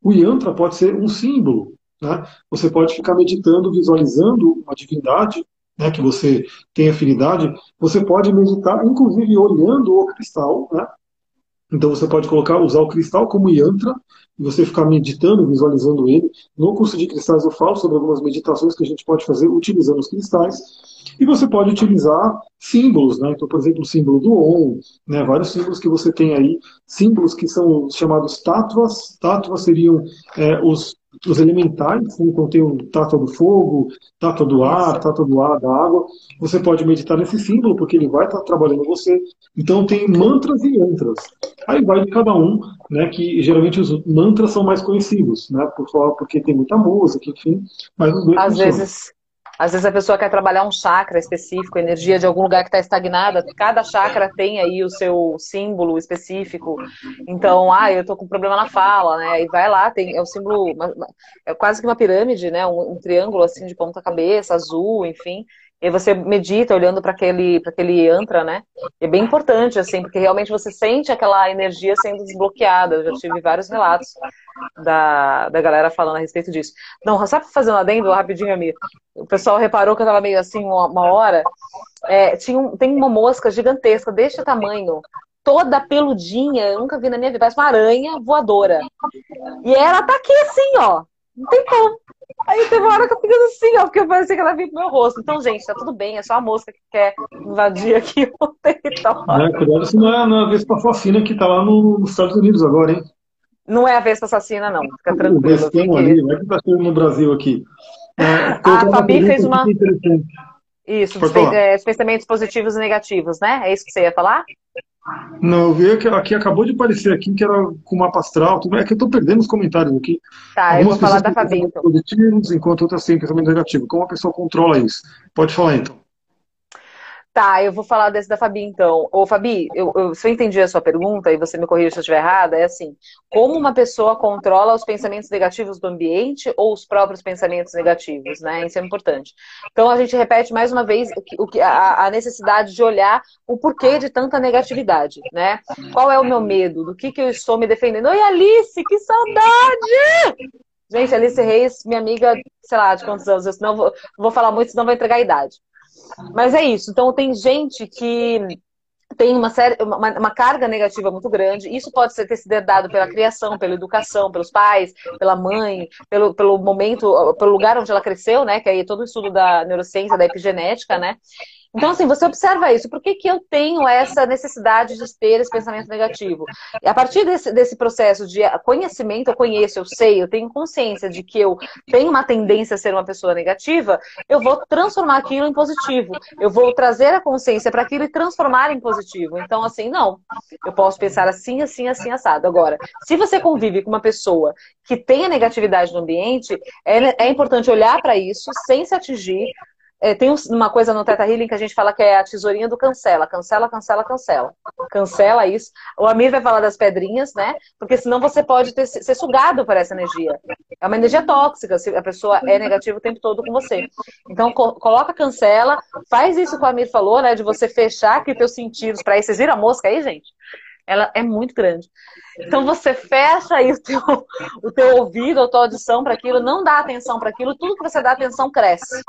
O yantra pode ser um símbolo. Né? Você pode ficar meditando, visualizando uma divindade né, que você tem afinidade, você pode meditar, inclusive olhando o cristal, né, Então você pode colocar, usar o cristal como yantra e você ficar meditando, visualizando ele. No curso de cristais eu falo sobre algumas meditações que a gente pode fazer utilizando os cristais. E você pode utilizar símbolos, né? Então, por exemplo, o símbolo do Om, né? vários símbolos que você tem aí, símbolos que são chamados tátuas. Tátuas seriam é, os os elementais, então tem o tátua do fogo, tátua do ar, tátua do ar, da água. Você pode meditar nesse símbolo, porque ele vai estar trabalhando você. Então tem mantras e yantras. Aí vai de cada um, né? Que geralmente os mantras são mais conhecidos, né? Por, porque tem muita música, enfim. Mas os dois Às funcionam. vezes às vezes a pessoa quer trabalhar um chakra específico, energia de algum lugar que está estagnada. Cada chakra tem aí o seu símbolo específico. Então, ah, eu estou com problema na fala, né? E vai lá, tem é o símbolo, é quase que uma pirâmide, né? Um, um triângulo assim de ponta cabeça, azul, enfim. E você medita olhando para aquele, aquele yantra, né? É bem importante, assim, porque realmente você sente aquela energia sendo desbloqueada. Eu já tive vários relatos da, da galera falando a respeito disso. Não, só para fazer um adendo rapidinho, Amir. O pessoal reparou que eu tava meio assim uma, uma hora. É, tinha um, tem uma mosca gigantesca, deste tamanho, toda peludinha, eu nunca vi na minha vida, parece uma aranha voadora. E ela tá aqui assim, ó. Não tem como. Aí teve uma hora que eu fiquei assim, ó, porque eu parecia que ela vinha pro meu rosto. Então, gente, tá tudo bem, é só a mosca que quer invadir aqui o território. É, cuidado se não é, não é a Vespa assassina que tá lá no, nos Estados Unidos agora, hein? Não é a Vespa assassina, não. Fica tranquilo. O Vespão ali, vai que tá chegando no Brasil aqui. É, a Fabi fez uma. Isso, dos é, positivos e negativos, né? É isso que você ia falar? Não, eu vi que aqui acabou de aparecer aqui que era com mapa astral. É que eu tô perdendo os comentários aqui. Tá, Algumas eu vou falar da Fabi, então. positivos, enquanto outras têm pensamento negativo. Como a pessoa controla isso? Pode falar, então. Tá, eu vou falar desse da Fabi então. Ô, Fabi, eu, eu, se eu entendi a sua pergunta, e você me corrija se eu estiver errada, é assim: como uma pessoa controla os pensamentos negativos do ambiente ou os próprios pensamentos negativos, né? Isso é importante. Então a gente repete mais uma vez o que, a, a necessidade de olhar o porquê de tanta negatividade, né? Qual é o meu medo? Do que, que eu estou me defendendo? Oi, Alice, que saudade! Gente, Alice Reis, minha amiga, sei lá, de quantos anos, eu não vou, vou falar muito, senão vai entregar a idade. Mas é isso. Então tem gente que tem uma, série, uma, uma, carga negativa muito grande. Isso pode ser ter sido herdado pela criação, pela educação, pelos pais, pela mãe, pelo, pelo momento, pelo lugar onde ela cresceu, né? Que aí é todo o estudo da neurociência, da epigenética, né? Então, assim, você observa isso. Por que, que eu tenho essa necessidade de ter esse pensamento negativo? E a partir desse, desse processo de conhecimento, eu conheço, eu sei, eu tenho consciência de que eu tenho uma tendência a ser uma pessoa negativa, eu vou transformar aquilo em positivo. Eu vou trazer a consciência para aquilo e transformar em positivo. Então, assim, não. Eu posso pensar assim, assim, assim, assado. Agora, se você convive com uma pessoa que tem a negatividade no ambiente, é, é importante olhar para isso sem se atingir, é, tem uma coisa no Teta Healing que a gente fala que é a tesourinha do cancela. Cancela, cancela, cancela. Cancela isso. O Amir vai falar das pedrinhas, né? Porque senão você pode ter, ser sugado por essa energia. É uma energia tóxica, se a pessoa é negativa o tempo todo com você. Então, co coloca cancela, faz isso que o Amir falou, né? De você fechar aqui teus sentidos para isso. Vocês viram a mosca aí, gente? Ela é muito grande. Então você fecha aí o teu, o teu ouvido, a tua audição para aquilo, não dá atenção para aquilo, tudo que você dá atenção cresce.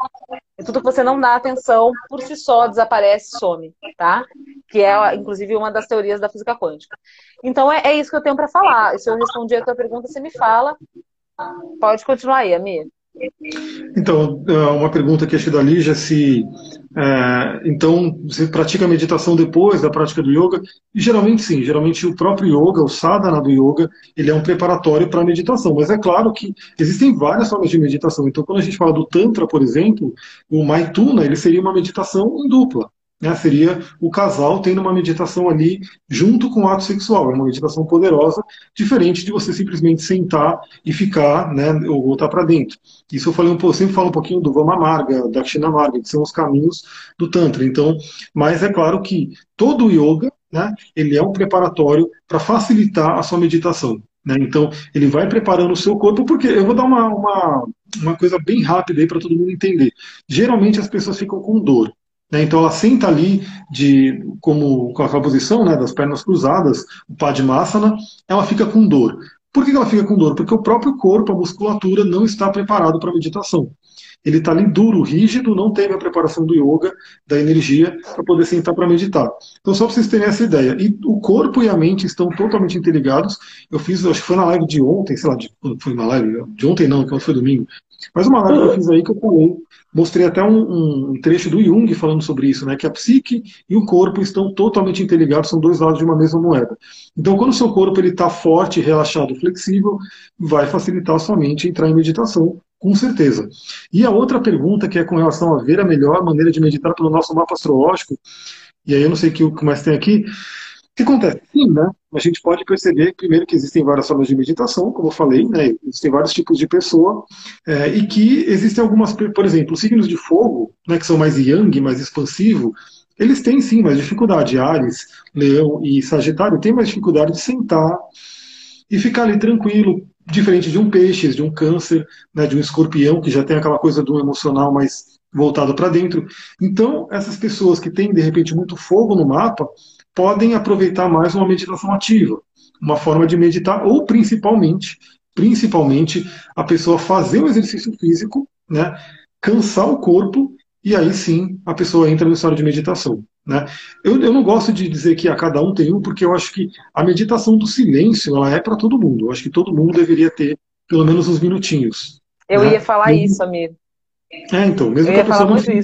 E tudo que você não dá atenção por si só desaparece, some, tá? Que é, inclusive, uma das teorias da física quântica. Então é, é isso que eu tenho para falar. E se eu respondi a tua pergunta, você me fala. Pode continuar aí, Amir. Então, é uma pergunta que achei da Lígia, se é, então você pratica meditação depois da prática do yoga? E geralmente sim, geralmente o próprio yoga, o sadhana do yoga, ele é um preparatório para a meditação. Mas é claro que existem várias formas de meditação. Então, quando a gente fala do tantra, por exemplo, o maituna, ele seria uma meditação em dupla. Né, seria o casal tendo uma meditação ali junto com o ato sexual. É uma meditação poderosa, diferente de você simplesmente sentar e ficar, né, ou voltar para dentro. Isso eu falei um pouco, sempre falo um pouquinho do Vama Marga, da Kshina Marga, que são os caminhos do Tantra. Então, mas é claro que todo yoga, né, ele é um preparatório para facilitar a sua meditação. Né? Então, ele vai preparando o seu corpo, porque eu vou dar uma, uma, uma coisa bem rápida aí para todo mundo entender. Geralmente as pessoas ficam com dor. Né? Então ela senta ali de, como, com a posição né, das pernas cruzadas, o Padmasana, ela fica com dor. Por que ela fica com dor? Porque o próprio corpo, a musculatura, não está preparado para a meditação. Ele está ali duro, rígido, não teve a preparação do yoga, da energia, para poder sentar para meditar. Então, só para vocês terem essa ideia. E o corpo e a mente estão totalmente interligados. Eu fiz, acho que foi na live de ontem, sei lá, de, foi uma live de ontem não, que foi domingo. Mas uma live que eu fiz aí que eu falei, mostrei até um, um, trecho do Jung falando sobre isso, né? Que a psique e o corpo estão totalmente interligados, são dois lados de uma mesma moeda. Então, quando o seu corpo ele está forte, relaxado, flexível, vai facilitar a sua mente entrar em meditação, com certeza. E a outra pergunta, que é com relação a ver a melhor maneira de meditar pelo nosso mapa astrológico, e aí eu não sei o que mais tem aqui, que acontece? Sim, né? A gente pode perceber, primeiro, que existem várias formas de meditação, como eu falei, né? Existem vários tipos de pessoa, é, e que existem algumas, por exemplo, os signos de fogo, né, que são mais yang, mais expansivo, eles têm sim mais dificuldade. Ares, Leão e Sagitário têm mais dificuldade de sentar e ficar ali tranquilo, diferente de um peixe, de um câncer, né, de um escorpião, que já tem aquela coisa do emocional mais voltado para dentro. Então, essas pessoas que têm, de repente, muito fogo no mapa, podem aproveitar mais uma meditação ativa, uma forma de meditar, ou principalmente, principalmente a pessoa fazer o exercício físico, né, cansar o corpo, e aí sim a pessoa entra no estado de meditação. Né? Eu, eu não gosto de dizer que a cada um tem um, porque eu acho que a meditação do silêncio ela é para todo mundo. Eu acho que todo mundo deveria ter pelo menos uns minutinhos. Eu né? ia falar isso, amigo. É, então, mesmo eu que a pessoa não fique,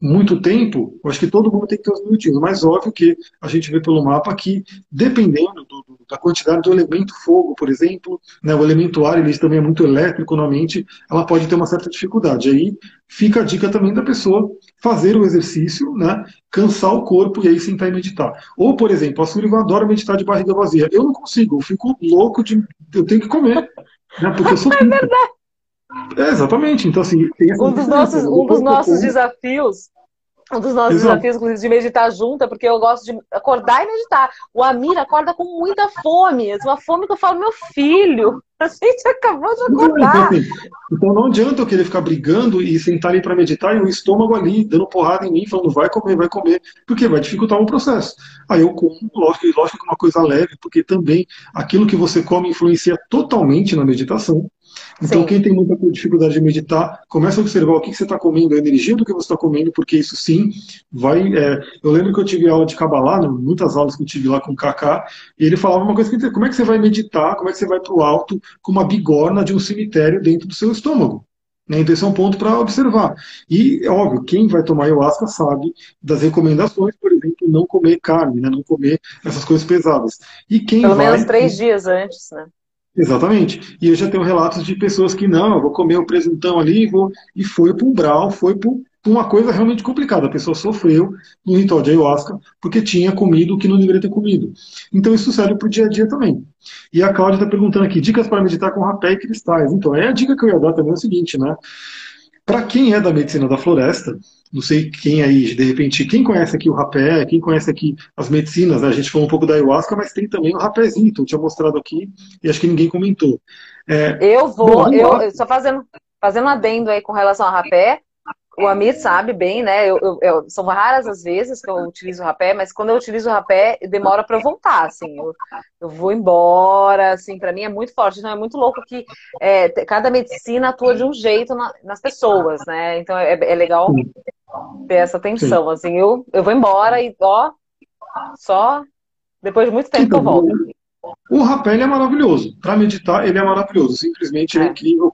muito tempo, eu acho que todo mundo tem que ter os minutinhos. Mas óbvio que a gente vê pelo mapa que, dependendo do, do, da quantidade do elemento fogo, por exemplo, né, o elemento ar ele também é muito elétrico na mente, ela pode ter uma certa dificuldade. Aí fica a dica também da pessoa fazer o exercício, né, cansar o corpo e aí sentar e meditar. Ou, por exemplo, a Sullivan adora meditar de barriga vazia. Eu não consigo, eu fico louco de. Eu tenho que comer. Né, porque eu sou. é verdade. É, exatamente. Então, assim, um dos nossos, um dos nossos desafios um dos nossos Exato. desafios, inclusive, de meditar junto, porque eu gosto de acordar e meditar. O Amir acorda com muita fome. Uma fome que eu falo, meu filho, a gente acabou de acordar. Então, assim, então não adianta eu querer ficar brigando e sentar ali para meditar e o estômago ali, dando porrada em mim, falando vai comer, vai comer, porque vai dificultar o processo. Aí eu como, lógico, lógico que é uma coisa leve, porque também aquilo que você come influencia totalmente na meditação. Então, Sim. quem tem muita dificuldade de meditar, começa a observar o que, você está comendo, a energia do que você está comendo, porque isso sim vai. É... eu lembro que eu tive aula de Kabbalah, né, muitas aulas que eu tive lá com o Kaká, e ele falava uma coisa que como é que você vai meditar, como é que você vai para o alto com uma bigorna de um cemitério dentro do seu estômago? Né? Então, esse é um ponto para observar. E, é óbvio, quem vai tomar ayahuasca sabe das recomendações, por exemplo, não comer carne, né? não comer essas coisas pesadas. E quem Pelo vai... menos três dias antes, né? Exatamente. E eu já tenho relatos de pessoas que não, eu vou comer o presuntão ali vou... e foi para um brau, foi para uma coisa realmente complicada. A pessoa sofreu no ritual de ayahuasca porque tinha comido o que não deveria ter comido. Então isso serve para o dia a dia também. E a Cláudia está perguntando aqui, dicas para meditar com rapé e cristais. Então, é a dica que eu ia dar também é o seguinte, né? Para quem é da medicina da floresta, não sei quem aí, de repente, quem conhece aqui o rapé, quem conhece aqui as medicinas, né? a gente falou um pouco da ayahuasca, mas tem também o rapézinho, então eu tinha mostrado aqui e acho que ninguém comentou. É, eu vou, bom, eu, só fazendo, fazendo um adendo aí com relação ao rapé, o Amir sabe bem, né? Eu, eu, eu, são raras as vezes que eu utilizo o rapé, mas quando eu utilizo o rapé, demora para voltar, assim. Eu, vou embora, assim, para mim é muito forte. Então é muito louco que é, cada medicina atua de um jeito na, nas pessoas, né? Então é, é legal ter essa atenção, Sim. assim. Eu, eu vou embora e, ó, só depois de muito tempo que eu volto. O rapé é maravilhoso. Para meditar, ele é maravilhoso. Simplesmente é, é incrível.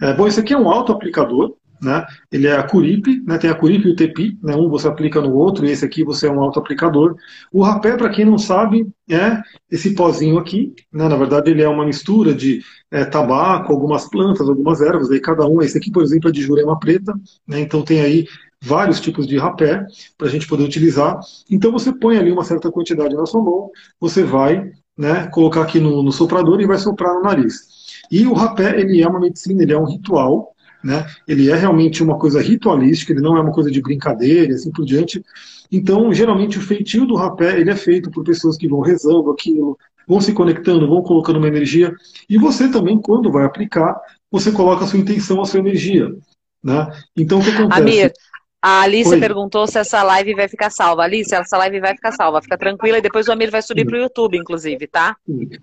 É, bom, esse aqui é um auto-aplicador. Né? Ele é a Curipe, né? tem a Curipe e o Tepi, né? um você aplica no outro, e esse aqui você é um auto-aplicador. O rapé, para quem não sabe, é esse pozinho aqui, né? na verdade ele é uma mistura de é, tabaco, algumas plantas, algumas ervas, aí cada um, esse aqui por exemplo é de jurema preta, né? então tem aí vários tipos de rapé para a gente poder utilizar. Então você põe ali uma certa quantidade na sua mão, você vai né, colocar aqui no, no soprador e vai soprar no nariz. E o rapé, ele é uma medicina, ele é um ritual, né? Ele é realmente uma coisa ritualística, ele não é uma coisa de brincadeira e assim por diante. Então, geralmente, o feitio do rapé ele é feito por pessoas que vão rezando aquilo, vão se conectando, vão colocando uma energia. E você também, quando vai aplicar, você coloca a sua intenção, a sua energia. Né? Então, o que acontece? Amir, a Alice Oi. perguntou se essa live vai ficar salva. Alice, essa live vai ficar salva, fica tranquila e depois o Amir vai subir para o YouTube, inclusive, tá?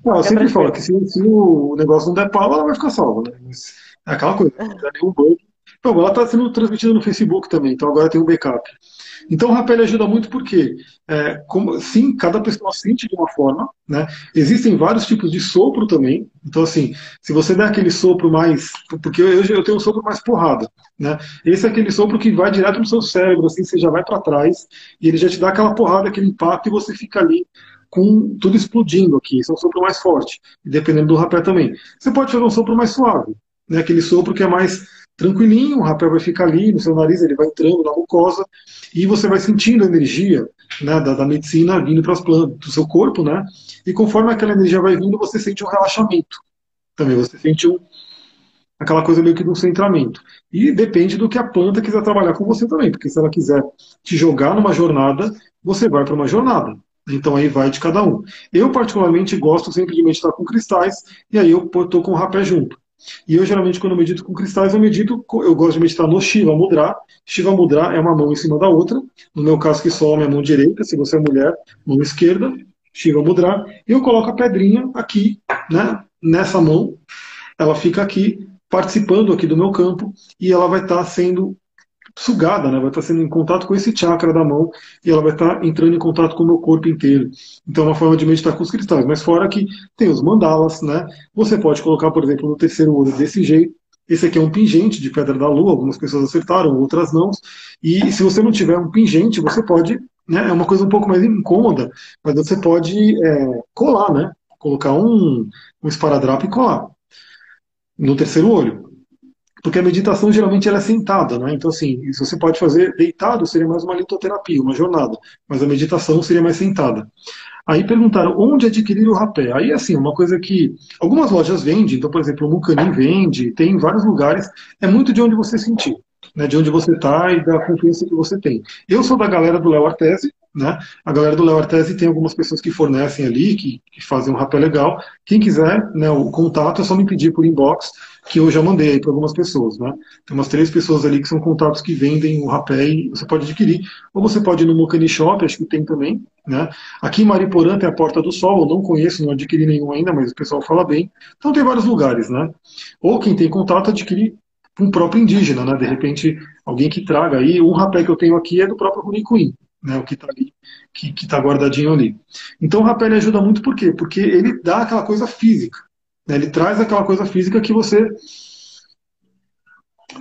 Não, eu sempre falo que se, se, o negócio não der pau, ela vai ficar salva, né? Mas aquela coisa, não dá nenhum bug. Então, ela está sendo transmitida no Facebook também, então agora tem um backup. Então o rapel ajuda muito porque, é, como, sim, cada pessoa sente de uma forma, né? Existem vários tipos de sopro também. Então, assim, se você der aquele sopro mais. Porque eu, eu tenho um sopro mais porrada, né? Esse é aquele sopro que vai direto no seu cérebro, assim, você já vai para trás, e ele já te dá aquela porrada, aquele impacto, e você fica ali com tudo explodindo aqui. Esse é um sopro mais forte, dependendo do rapé também. Você pode fazer um sopro mais suave, né? aquele sopro que é mais tranquilinho, o rapé vai ficar ali no seu nariz, ele vai entrando na mucosa, e você vai sentindo a energia né, da, da, medicina vindo para as plantas, do seu corpo, né? E conforme aquela energia vai vindo, você sente um relaxamento. Também você sente um, aquela coisa meio que de um centramento. E depende do que a planta quiser trabalhar com você também, porque se ela quiser te jogar numa jornada, você vai para uma jornada. Então aí vai de cada um. Eu particularmente gosto sempre de meditar com cristais, e aí eu estou com o rapé junto. E eu geralmente quando eu medito com cristais, eu medito, eu gosto de meditar no Shiva Mudra. Shiva Mudra é uma mão em cima da outra. No meu caso que só é a mão direita, se você é mulher, mão esquerda, Shiva Mudra. E eu coloco a pedrinha aqui, né, nessa mão. Ela fica aqui participando aqui do meu campo e ela vai estar tá sendo sugada, né? vai estar sendo em contato com esse chakra da mão e ela vai estar entrando em contato com o meu corpo inteiro. Então é uma forma de meditar com os cristais. Mas fora que tem os mandalas, né? Você pode colocar, por exemplo, no terceiro olho desse jeito. Esse aqui é um pingente de pedra da lua, algumas pessoas acertaram, outras não. E se você não tiver um pingente, você pode, né? É uma coisa um pouco mais incômoda, mas você pode é, colar, né? Colocar um, um esparadrapo e colar no terceiro olho. Porque a meditação geralmente ela é sentada, né? Então, assim, se você pode fazer deitado, seria mais uma litoterapia, uma jornada. Mas a meditação seria mais sentada. Aí perguntaram onde adquirir o rapé. Aí, assim, uma coisa que algumas lojas vendem, então, por exemplo, o Mucanim vende, tem em vários lugares, é muito de onde você sentir, né? De onde você está e da confiança que você tem. Eu sou da galera do Léo Artese, né? A galera do Léo Artese tem algumas pessoas que fornecem ali, que, que fazem um rapé legal. Quem quiser, né, o contato é só me pedir por inbox que eu já mandei para algumas pessoas. Né? Tem umas três pessoas ali que são contatos que vendem o rapé e você pode adquirir. Ou você pode ir no Mocani Shop, acho que tem também. Né? Aqui em Mariporã tem a Porta do Sol, eu não conheço, não adquiri nenhum ainda, mas o pessoal fala bem. Então tem vários lugares. Né? Ou quem tem contato adquire um próprio indígena, né? de repente alguém que traga aí. Um rapé que eu tenho aqui é do próprio Runicuim. Né, o que está ali, que está guardadinho ali. Então o rapé ajuda muito por quê? Porque ele dá aquela coisa física. Né? Ele traz aquela coisa física que você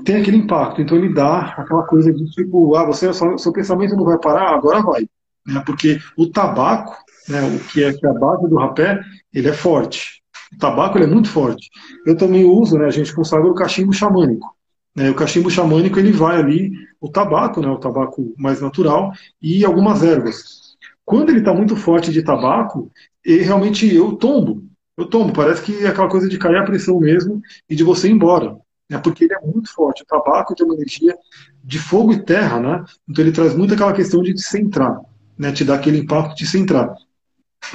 tem aquele impacto. Então ele dá aquela coisa de tipo, ah, você, seu pensamento não vai parar, agora vai. Né? Porque o tabaco, né, o que é, que é a base do rapé, ele é forte. O tabaco ele é muito forte. Eu também uso, né, a gente consagra o cachimbo xamânico. Né? O cachimbo xamânico ele vai ali, o tabaco, né, o tabaco mais natural, e algumas ervas. Quando ele está muito forte de tabaco, ele, realmente eu tombo. Eu tomo, parece que é aquela coisa de cair a pressão mesmo e de você ir embora. Né? Porque ele é muito forte. O tabaco tem uma energia de fogo e terra, né? Então ele traz muito aquela questão de te centrar, né? Te dar aquele impacto de centrar.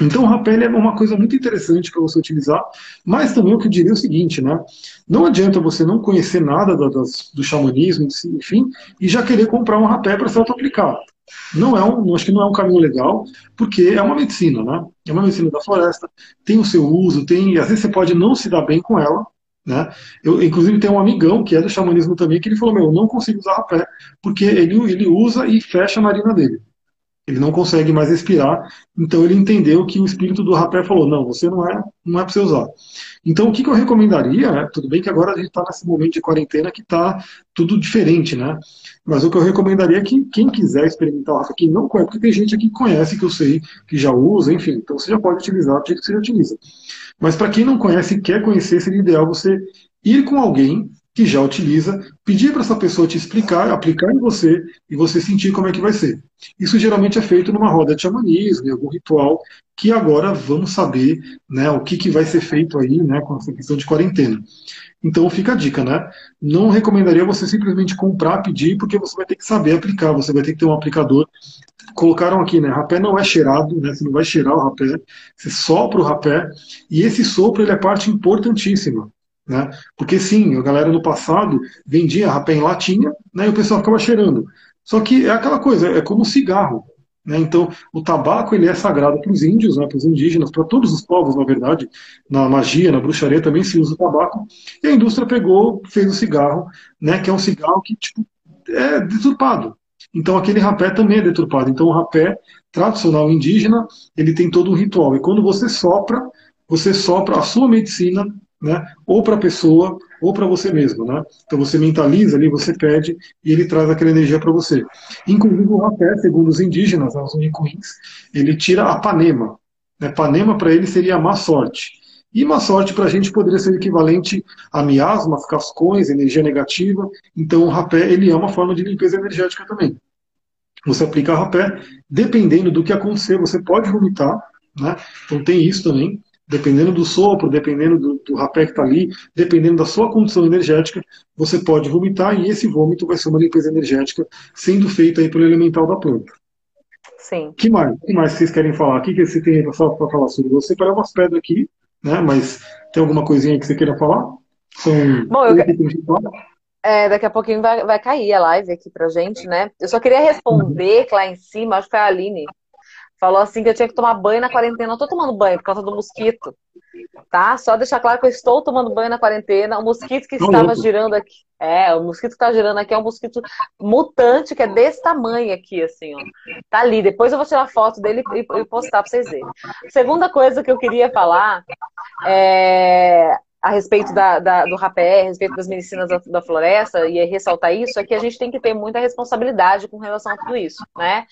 Então o rapel é uma coisa muito interessante para você utilizar, mas também eu que diria o seguinte, né? Não adianta você não conhecer nada do, do xamanismo, enfim, e já querer comprar um rapé para se auto-aplicar. Não é um, acho que não é um caminho legal, porque é uma medicina, né? É uma medicina da floresta, tem o seu uso, tem, às vezes você pode não se dar bem com ela, né? Eu, inclusive, tem um amigão que é do xamanismo também, que ele falou: Meu, eu não consigo usar rapé, porque ele, ele usa e fecha a narina dele. Ele não consegue mais respirar, então ele entendeu que o espírito do rapé falou: Não, você não é, não é para você usar. Então, o que, que eu recomendaria, né? tudo bem que agora a gente está nesse momento de quarentena que está tudo diferente, né? Mas o que eu recomendaria é que quem quiser experimentar o quem não conhece, porque tem gente aqui que conhece, que eu sei, que já usa, enfim, então você já pode utilizar do jeito que você já utiliza. Mas para quem não conhece e quer conhecer, seria ideal você ir com alguém que já utiliza, pedir para essa pessoa te explicar, aplicar em você e você sentir como é que vai ser. Isso geralmente é feito numa roda de xamanismo, em algum ritual, que agora vamos saber né, o que, que vai ser feito aí né, com essa questão de quarentena. Então fica a dica, né? Não recomendaria você simplesmente comprar, pedir, porque você vai ter que saber aplicar, você vai ter que ter um aplicador. Colocaram aqui, né? Rapé não é cheirado, né? Você não vai cheirar o rapé, você sopra o rapé, e esse sopro ele é parte importantíssima. Né? Porque sim, a galera no passado vendia rapé em latinha né, e o pessoal ficava cheirando. Só que é aquela coisa, é como cigarro. Né? Então, o tabaco ele é sagrado para os índios, né, para os indígenas, para todos os povos, na verdade. Na magia, na bruxaria também se usa o tabaco. E a indústria pegou, fez o cigarro, né, que é um cigarro que tipo, é deturpado. Então, aquele rapé também é deturpado. Então, o rapé tradicional indígena, ele tem todo um ritual. E quando você sopra, você sopra a sua medicina né? ou para a pessoa, ou para você mesmo. Né? Então você mentaliza ali, você pede, e ele traz aquela energia para você. Inclusive o rapé, segundo os indígenas, né, os unicuins, ele tira a panema. Né? Panema para ele seria a má sorte. E má sorte para a gente poderia ser equivalente a miasmas, cascões, energia negativa. Então o rapé ele é uma forma de limpeza energética também. Você aplica rapé, dependendo do que acontecer, você pode vomitar, né? Então tem isso também dependendo do sopro, dependendo do, do rapé que está ali, dependendo da sua condição energética, você pode vomitar e esse vômito vai ser uma limpeza energética sendo feita aí pelo elemental da planta. Sim. que mais? que mais vocês querem falar? O que, que você tem para falar sobre? você? separei umas pedras aqui, né? Mas tem alguma coisinha que você queira falar? São Bom, eu... É, daqui a pouquinho vai, vai cair a live aqui pra gente, né? Eu só queria responder que lá em cima, acho que foi a Aline, Falou assim que eu tinha que tomar banho na quarentena. Não tô tomando banho por causa do mosquito. Tá? Só deixar claro que eu estou tomando banho na quarentena. O mosquito que estava girando aqui. É, o mosquito que está girando aqui é um mosquito mutante, que é desse tamanho aqui, assim, ó. Tá ali. Depois eu vou tirar foto dele e, e postar para vocês verem. Segunda coisa que eu queria falar é a respeito da, da, do rapé, a respeito das medicinas da, da, floresta, e ressaltar isso, é que a gente tem que ter muita responsabilidade com relação a tudo isso, né?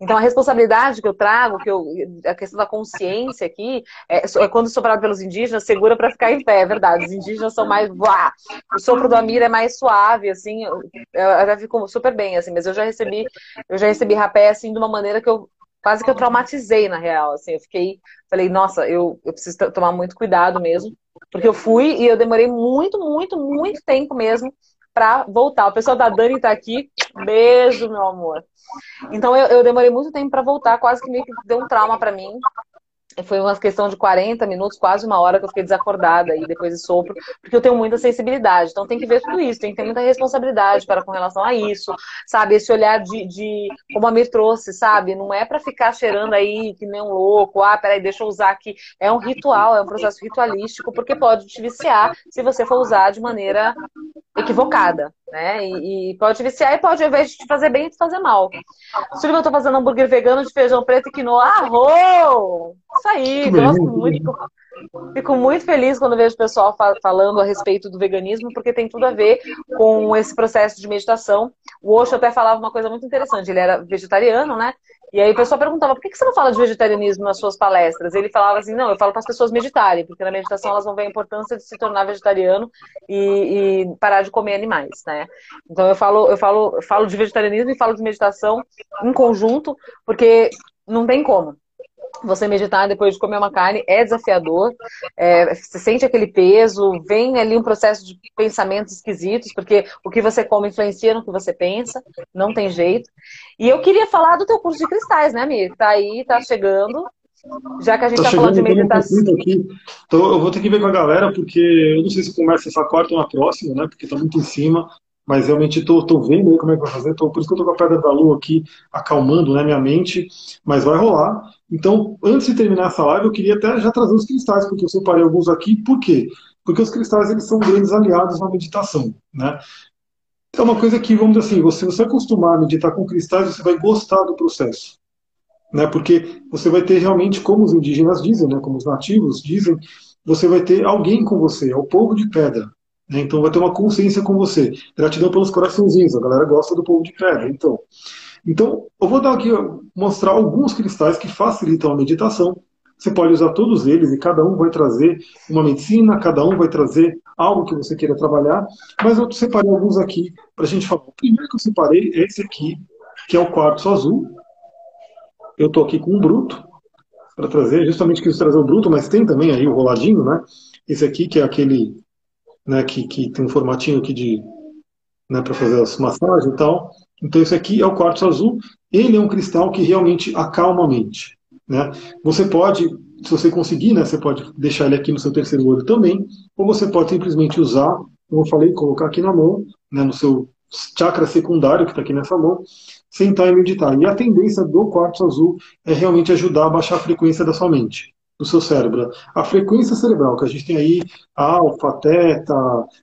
Então, a responsabilidade que eu trago, que eu, a questão da consciência aqui, é, é quando soprado pelos indígenas, segura para ficar em pé, é verdade. Os indígenas são mais. O sopro do Amir é mais suave, assim, eu, eu já fico super bem, assim, mas eu já recebi, eu já recebi rapé, assim, de uma maneira que eu quase que eu traumatizei, na real, assim, eu fiquei, falei, nossa, eu, eu preciso tomar muito cuidado mesmo, porque eu fui e eu demorei muito, muito, muito tempo mesmo para voltar. O pessoal da Dani tá aqui, beijo, meu amor. Então eu, eu demorei muito tempo para voltar, quase que meio que deu um trauma para mim. Foi uma questão de 40 minutos, quase uma hora que eu fiquei desacordada e depois de sopro, porque eu tenho muita sensibilidade. Então tem que ver tudo isso, tem que ter muita responsabilidade para com relação a isso, sabe? Esse olhar de, de como a Mir trouxe, sabe? Não é para ficar cheirando aí que nem um louco, ah, peraí, deixa eu usar aqui. É um ritual, é um processo ritualístico, porque pode te viciar se você for usar de maneira equivocada, né? E, e, pode viciar e pode, ao invés de te fazer bem, te fazer mal. Sullivan, eu tô fazendo hambúrguer vegano de feijão preto e quinoa. Arro! Isso aí, gosto muito. Fico muito feliz quando vejo o pessoal falando a respeito do veganismo, porque tem tudo a ver com esse processo de meditação. O Osho até falava uma coisa muito interessante. Ele era vegetariano, né? E aí o pessoal perguntava, por que você não fala de vegetarianismo nas suas palestras? Ele falava assim, não, eu falo para as pessoas meditarem, porque na meditação elas vão ver a importância de se tornar vegetariano e, e, parar de comer animais, né? Então eu falo, eu falo, eu falo de vegetarianismo e falo de meditação em conjunto, porque não tem como você meditar depois de comer uma carne é desafiador, é, você sente aquele peso, vem ali um processo de pensamentos esquisitos, porque o que você come influencia no que você pensa, não tem jeito. E eu queria falar do teu curso de cristais, né, amigo? Tá aí, tá chegando. Já que a gente tá, tá falando de meditação. Aqui. Então, eu vou ter que ver com a galera, porque eu não sei se começa essa quarta ou na próxima, né? Porque tá muito em cima mas realmente estou vendo aí como é que vai fazer, tô, por isso que eu estou com a pedra da lua aqui acalmando né, minha mente, mas vai rolar. Então, antes de terminar essa live, eu queria até já trazer os cristais, porque eu separei alguns aqui, por quê? Porque os cristais eles são grandes aliados na meditação, né? É uma coisa que, vamos dizer assim, você, você acostumar a meditar com cristais, você vai gostar do processo. Né? Porque você vai ter realmente, como os indígenas dizem, né? como os nativos dizem, você vai ter alguém com você, é o povo de pedra. Né? Então vai ter uma consciência com você. Gratidão pelos coraçãozinhos, a galera gosta do povo de pedra. Então, então eu vou dar aqui mostrar alguns cristais que facilitam a meditação. Você pode usar todos eles e cada um vai trazer uma medicina, cada um vai trazer algo que você queira trabalhar. Mas eu separei alguns aqui para a gente falar. O primeiro que eu separei é esse aqui, que é o quartzo azul. Eu estou aqui com um bruto para trazer, justamente quis trazer o bruto, mas tem também aí o roladinho, né? Esse aqui que é aquele né, que, que tem um formatinho aqui de né, para fazer as massagens e tal. Então esse aqui é o quartzo azul. Ele é um cristal que realmente acalma a mente. Né? Você pode, se você conseguir, né, você pode deixar ele aqui no seu terceiro olho também, ou você pode simplesmente usar, como eu falei, colocar aqui na mão, né, no seu chakra secundário, que está aqui nessa mão, sentar e meditar. E a tendência do quartzo azul é realmente ajudar a baixar a frequência da sua mente, do seu cérebro. A frequência cerebral, que a gente tem aí, alfa, teta,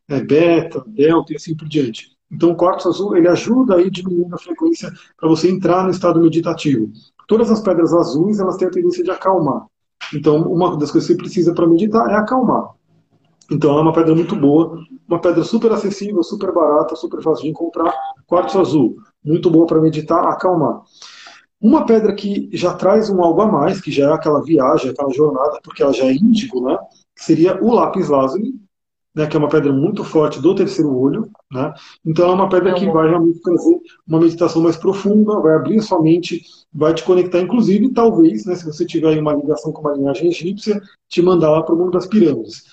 é, beta, delta e assim por diante. Então o quartzo azul ele ajuda aí diminuindo a frequência para você entrar no estado meditativo. Todas as pedras azuis elas têm a tendência de acalmar. Então uma das coisas que você precisa para meditar é acalmar. Então é uma pedra muito boa, uma pedra super acessível, super barata, super fácil de encontrar, quartzo azul, muito boa para meditar, acalmar. Uma pedra que já traz um algo a mais, que já é aquela viagem, aquela jornada, porque ela já é índigo, né? Seria o lápis lazuli, né, que é uma pedra muito forte do terceiro olho. Né? Então é uma pedra que vai realmente trazer uma meditação mais profunda, vai abrir a sua mente, vai te conectar, inclusive, talvez, né, se você tiver uma ligação com uma linhagem egípcia, te mandar lá para o mundo das pirâmides.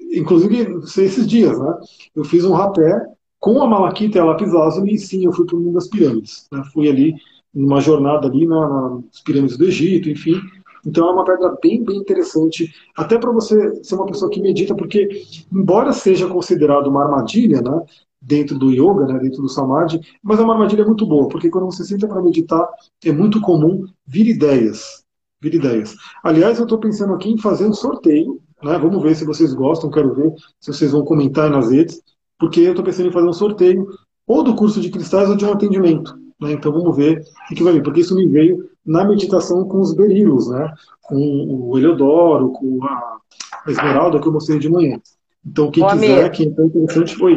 Inclusive, esses dias, né, eu fiz um rapé com a malaquita e a lápis lazuli, e sim, eu fui para o mundo das pirâmides. Né? Fui ali numa jornada ali na, nas pirâmides do Egito, enfim, então é uma pedra bem, bem interessante, até para você ser uma pessoa que medita, porque embora seja considerado uma armadilha, né, dentro do yoga, né, dentro do samadhi, mas é uma armadilha muito boa, porque quando você senta para meditar, é muito comum vir ideias, vir ideias. Aliás, eu estou pensando aqui em fazer um sorteio, né, vamos ver se vocês gostam, quero ver se vocês vão comentar nas redes, porque eu estou pensando em fazer um sorteio ou do curso de cristais ou de um atendimento. Né? Então vamos ver o que vai vir, porque isso me veio na meditação com os berilos, né? com o Eleodoro, com a Esmeralda que eu mostrei de manhã. Então quem Ô, quiser, amigo, quem é interessante, foi.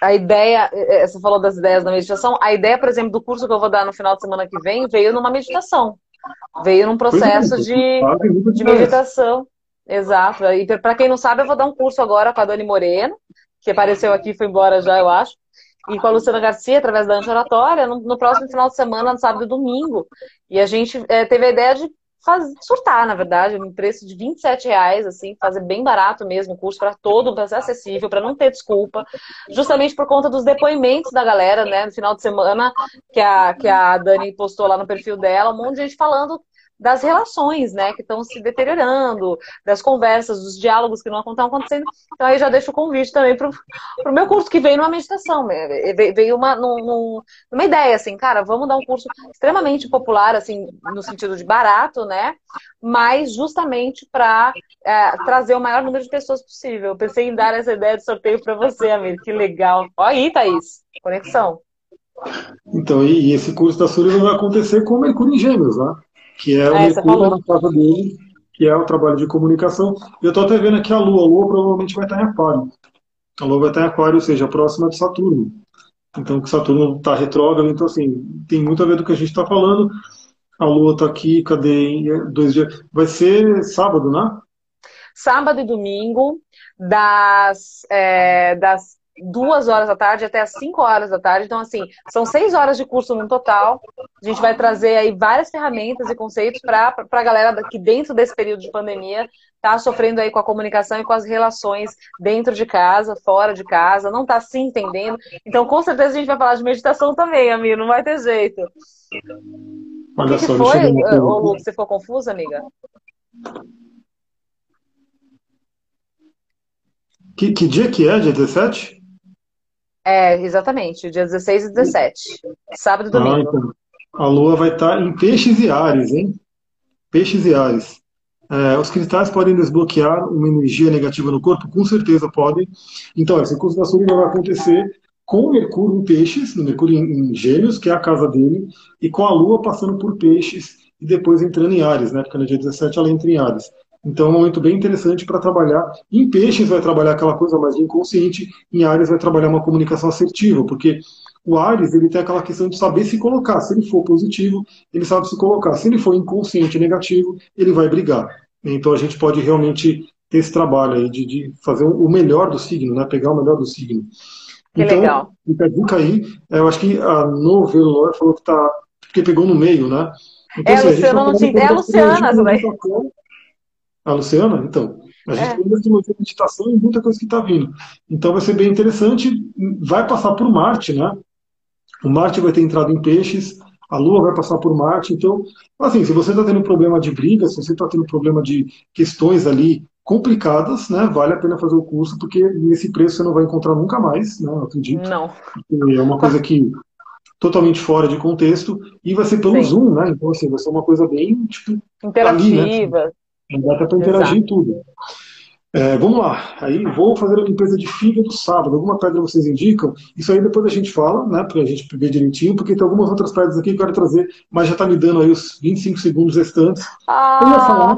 A ideia, é, é, você falou das ideias da meditação, a ideia, por exemplo, do curso que eu vou dar no final de semana que vem, veio numa meditação. Veio num processo é, de, de meditação. Exato. E para quem não sabe, eu vou dar um curso agora com a Dani Moreno, que apareceu aqui e foi embora já, eu acho e com a Luciana Garcia, através da anti-oratória, no, no, próximo final de semana, no sábado e domingo. E a gente é, teve a ideia de surtar, na verdade, um preço de 27 reais, assim, fazer bem barato mesmo o curso para todo, para ser acessível, para não ter desculpa, justamente por conta dos depoimentos da galera, né, no final de semana, que a, que a Dani postou lá no perfil dela, um monte de gente falando das relações, né, que estão se deteriorando, das conversas, dos diálogos que não estão acontecendo. Então aí já deixo o convite também para o meu curso que veio numa meditação, né? veio uma, num, uma ideia assim, cara, vamos dar um curso extremamente popular, assim, no sentido de barato, né, mas justamente para é, trazer o maior número de pessoas possível. Eu pensei em dar essa ideia de sorteio para você, amigo, que legal. Olha aí, Thaís, conexão. Então, e, esse curso da Surya vai acontecer com Mercúrio em Gêmeos, né? Que é o é, Mercúrio na casa dele, que é o trabalho de comunicação. Eu estou até vendo aqui a Lua. A Lua provavelmente vai estar em Aquário. A Lua vai estar em Aquário, ou seja, próxima de Saturno. Então, que Saturno está retrógrado, então, assim, tem muito a ver do que a gente está falando. A Lua está aqui, cadê? Dois dias. Vai ser sábado, né? Sábado e domingo, das, é, das duas horas da tarde até as cinco horas da tarde. Então, assim, são seis horas de curso no total. A gente vai trazer aí várias ferramentas e conceitos para a galera que dentro desse período de pandemia está sofrendo aí com a comunicação e com as relações dentro de casa, fora de casa, não está se entendendo. Então, com certeza a gente vai falar de meditação também, amigo, não vai ter jeito. Olha o que, só, que foi, ô Lu, você ficou confusa, amiga? Que, que dia que é? Dia 17? É, exatamente, dia 16 e 17. Sábado e ah, domingo. Ah, então. A lua vai estar em peixes e ares, hein? Peixes e ares. É, os cristais podem desbloquear uma energia negativa no corpo? Com certeza podem. Então, esse curso da Surya vai acontecer com Mercúrio em peixes, no Mercúrio em gêmeos, que é a casa dele, e com a Lua passando por peixes e depois entrando em Ares, né? Porque no dia 17 ela entra em Ares. Então é um momento bem interessante para trabalhar. Em peixes vai trabalhar aquela coisa mais inconsciente, em Ares vai trabalhar uma comunicação assertiva, porque o Ares ele tem aquela questão de saber se colocar. Se ele for positivo, ele sabe se colocar. Se ele for inconsciente negativo, ele vai brigar. Então a gente pode realmente ter esse trabalho aí de, de fazer o melhor do signo, né? pegar o melhor do signo. Que então, legal. Fica a dica aí. É, eu acho que a Novelor falou que tá. Porque pegou no meio, né? Então, é, assim, a Luciana não tinha. É a Luciana. A Luciana? Então. A gente é. tem astrologia, meditação e muita coisa que está vindo. Então vai ser bem interessante. Vai passar por Marte, né? O Marte vai ter entrado em peixes, a Lua vai passar por Marte. Então, assim, se você está tendo problema de briga, se você está tendo problema de questões ali complicadas, né? Vale a pena fazer o curso, porque nesse preço você não vai encontrar nunca mais, né? Eu acredito. Não. É uma coisa que totalmente fora de contexto e vai ser pelo Sim. Zoom, né? Então assim, vai ser uma coisa bem tipo interativa. Ali, né? Dá para interagir em tudo. É, vamos lá, aí vou fazer a limpeza de fígado sábado. Alguma pedra vocês indicam? Isso aí depois a gente fala, né? Para a gente ver direitinho, porque tem algumas outras pedras aqui que eu quero trazer, mas já está me dando aí os 25 segundos restantes. Ah. Eu ia falar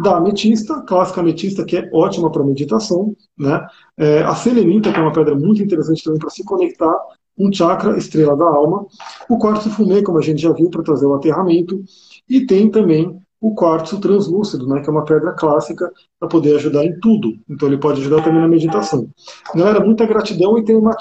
da ametista, clássica ametista, que é ótima para meditação, né? É, a selenita, que é uma pedra muito interessante também para se conectar um chakra, estrela da alma. O quartzo fumê, como a gente já viu, para trazer o aterramento. E tem também o quartzo translúcido, né, que é uma pedra clássica para poder ajudar em tudo. Então ele pode ajudar também na meditação. Galera, muita gratidão e tem uma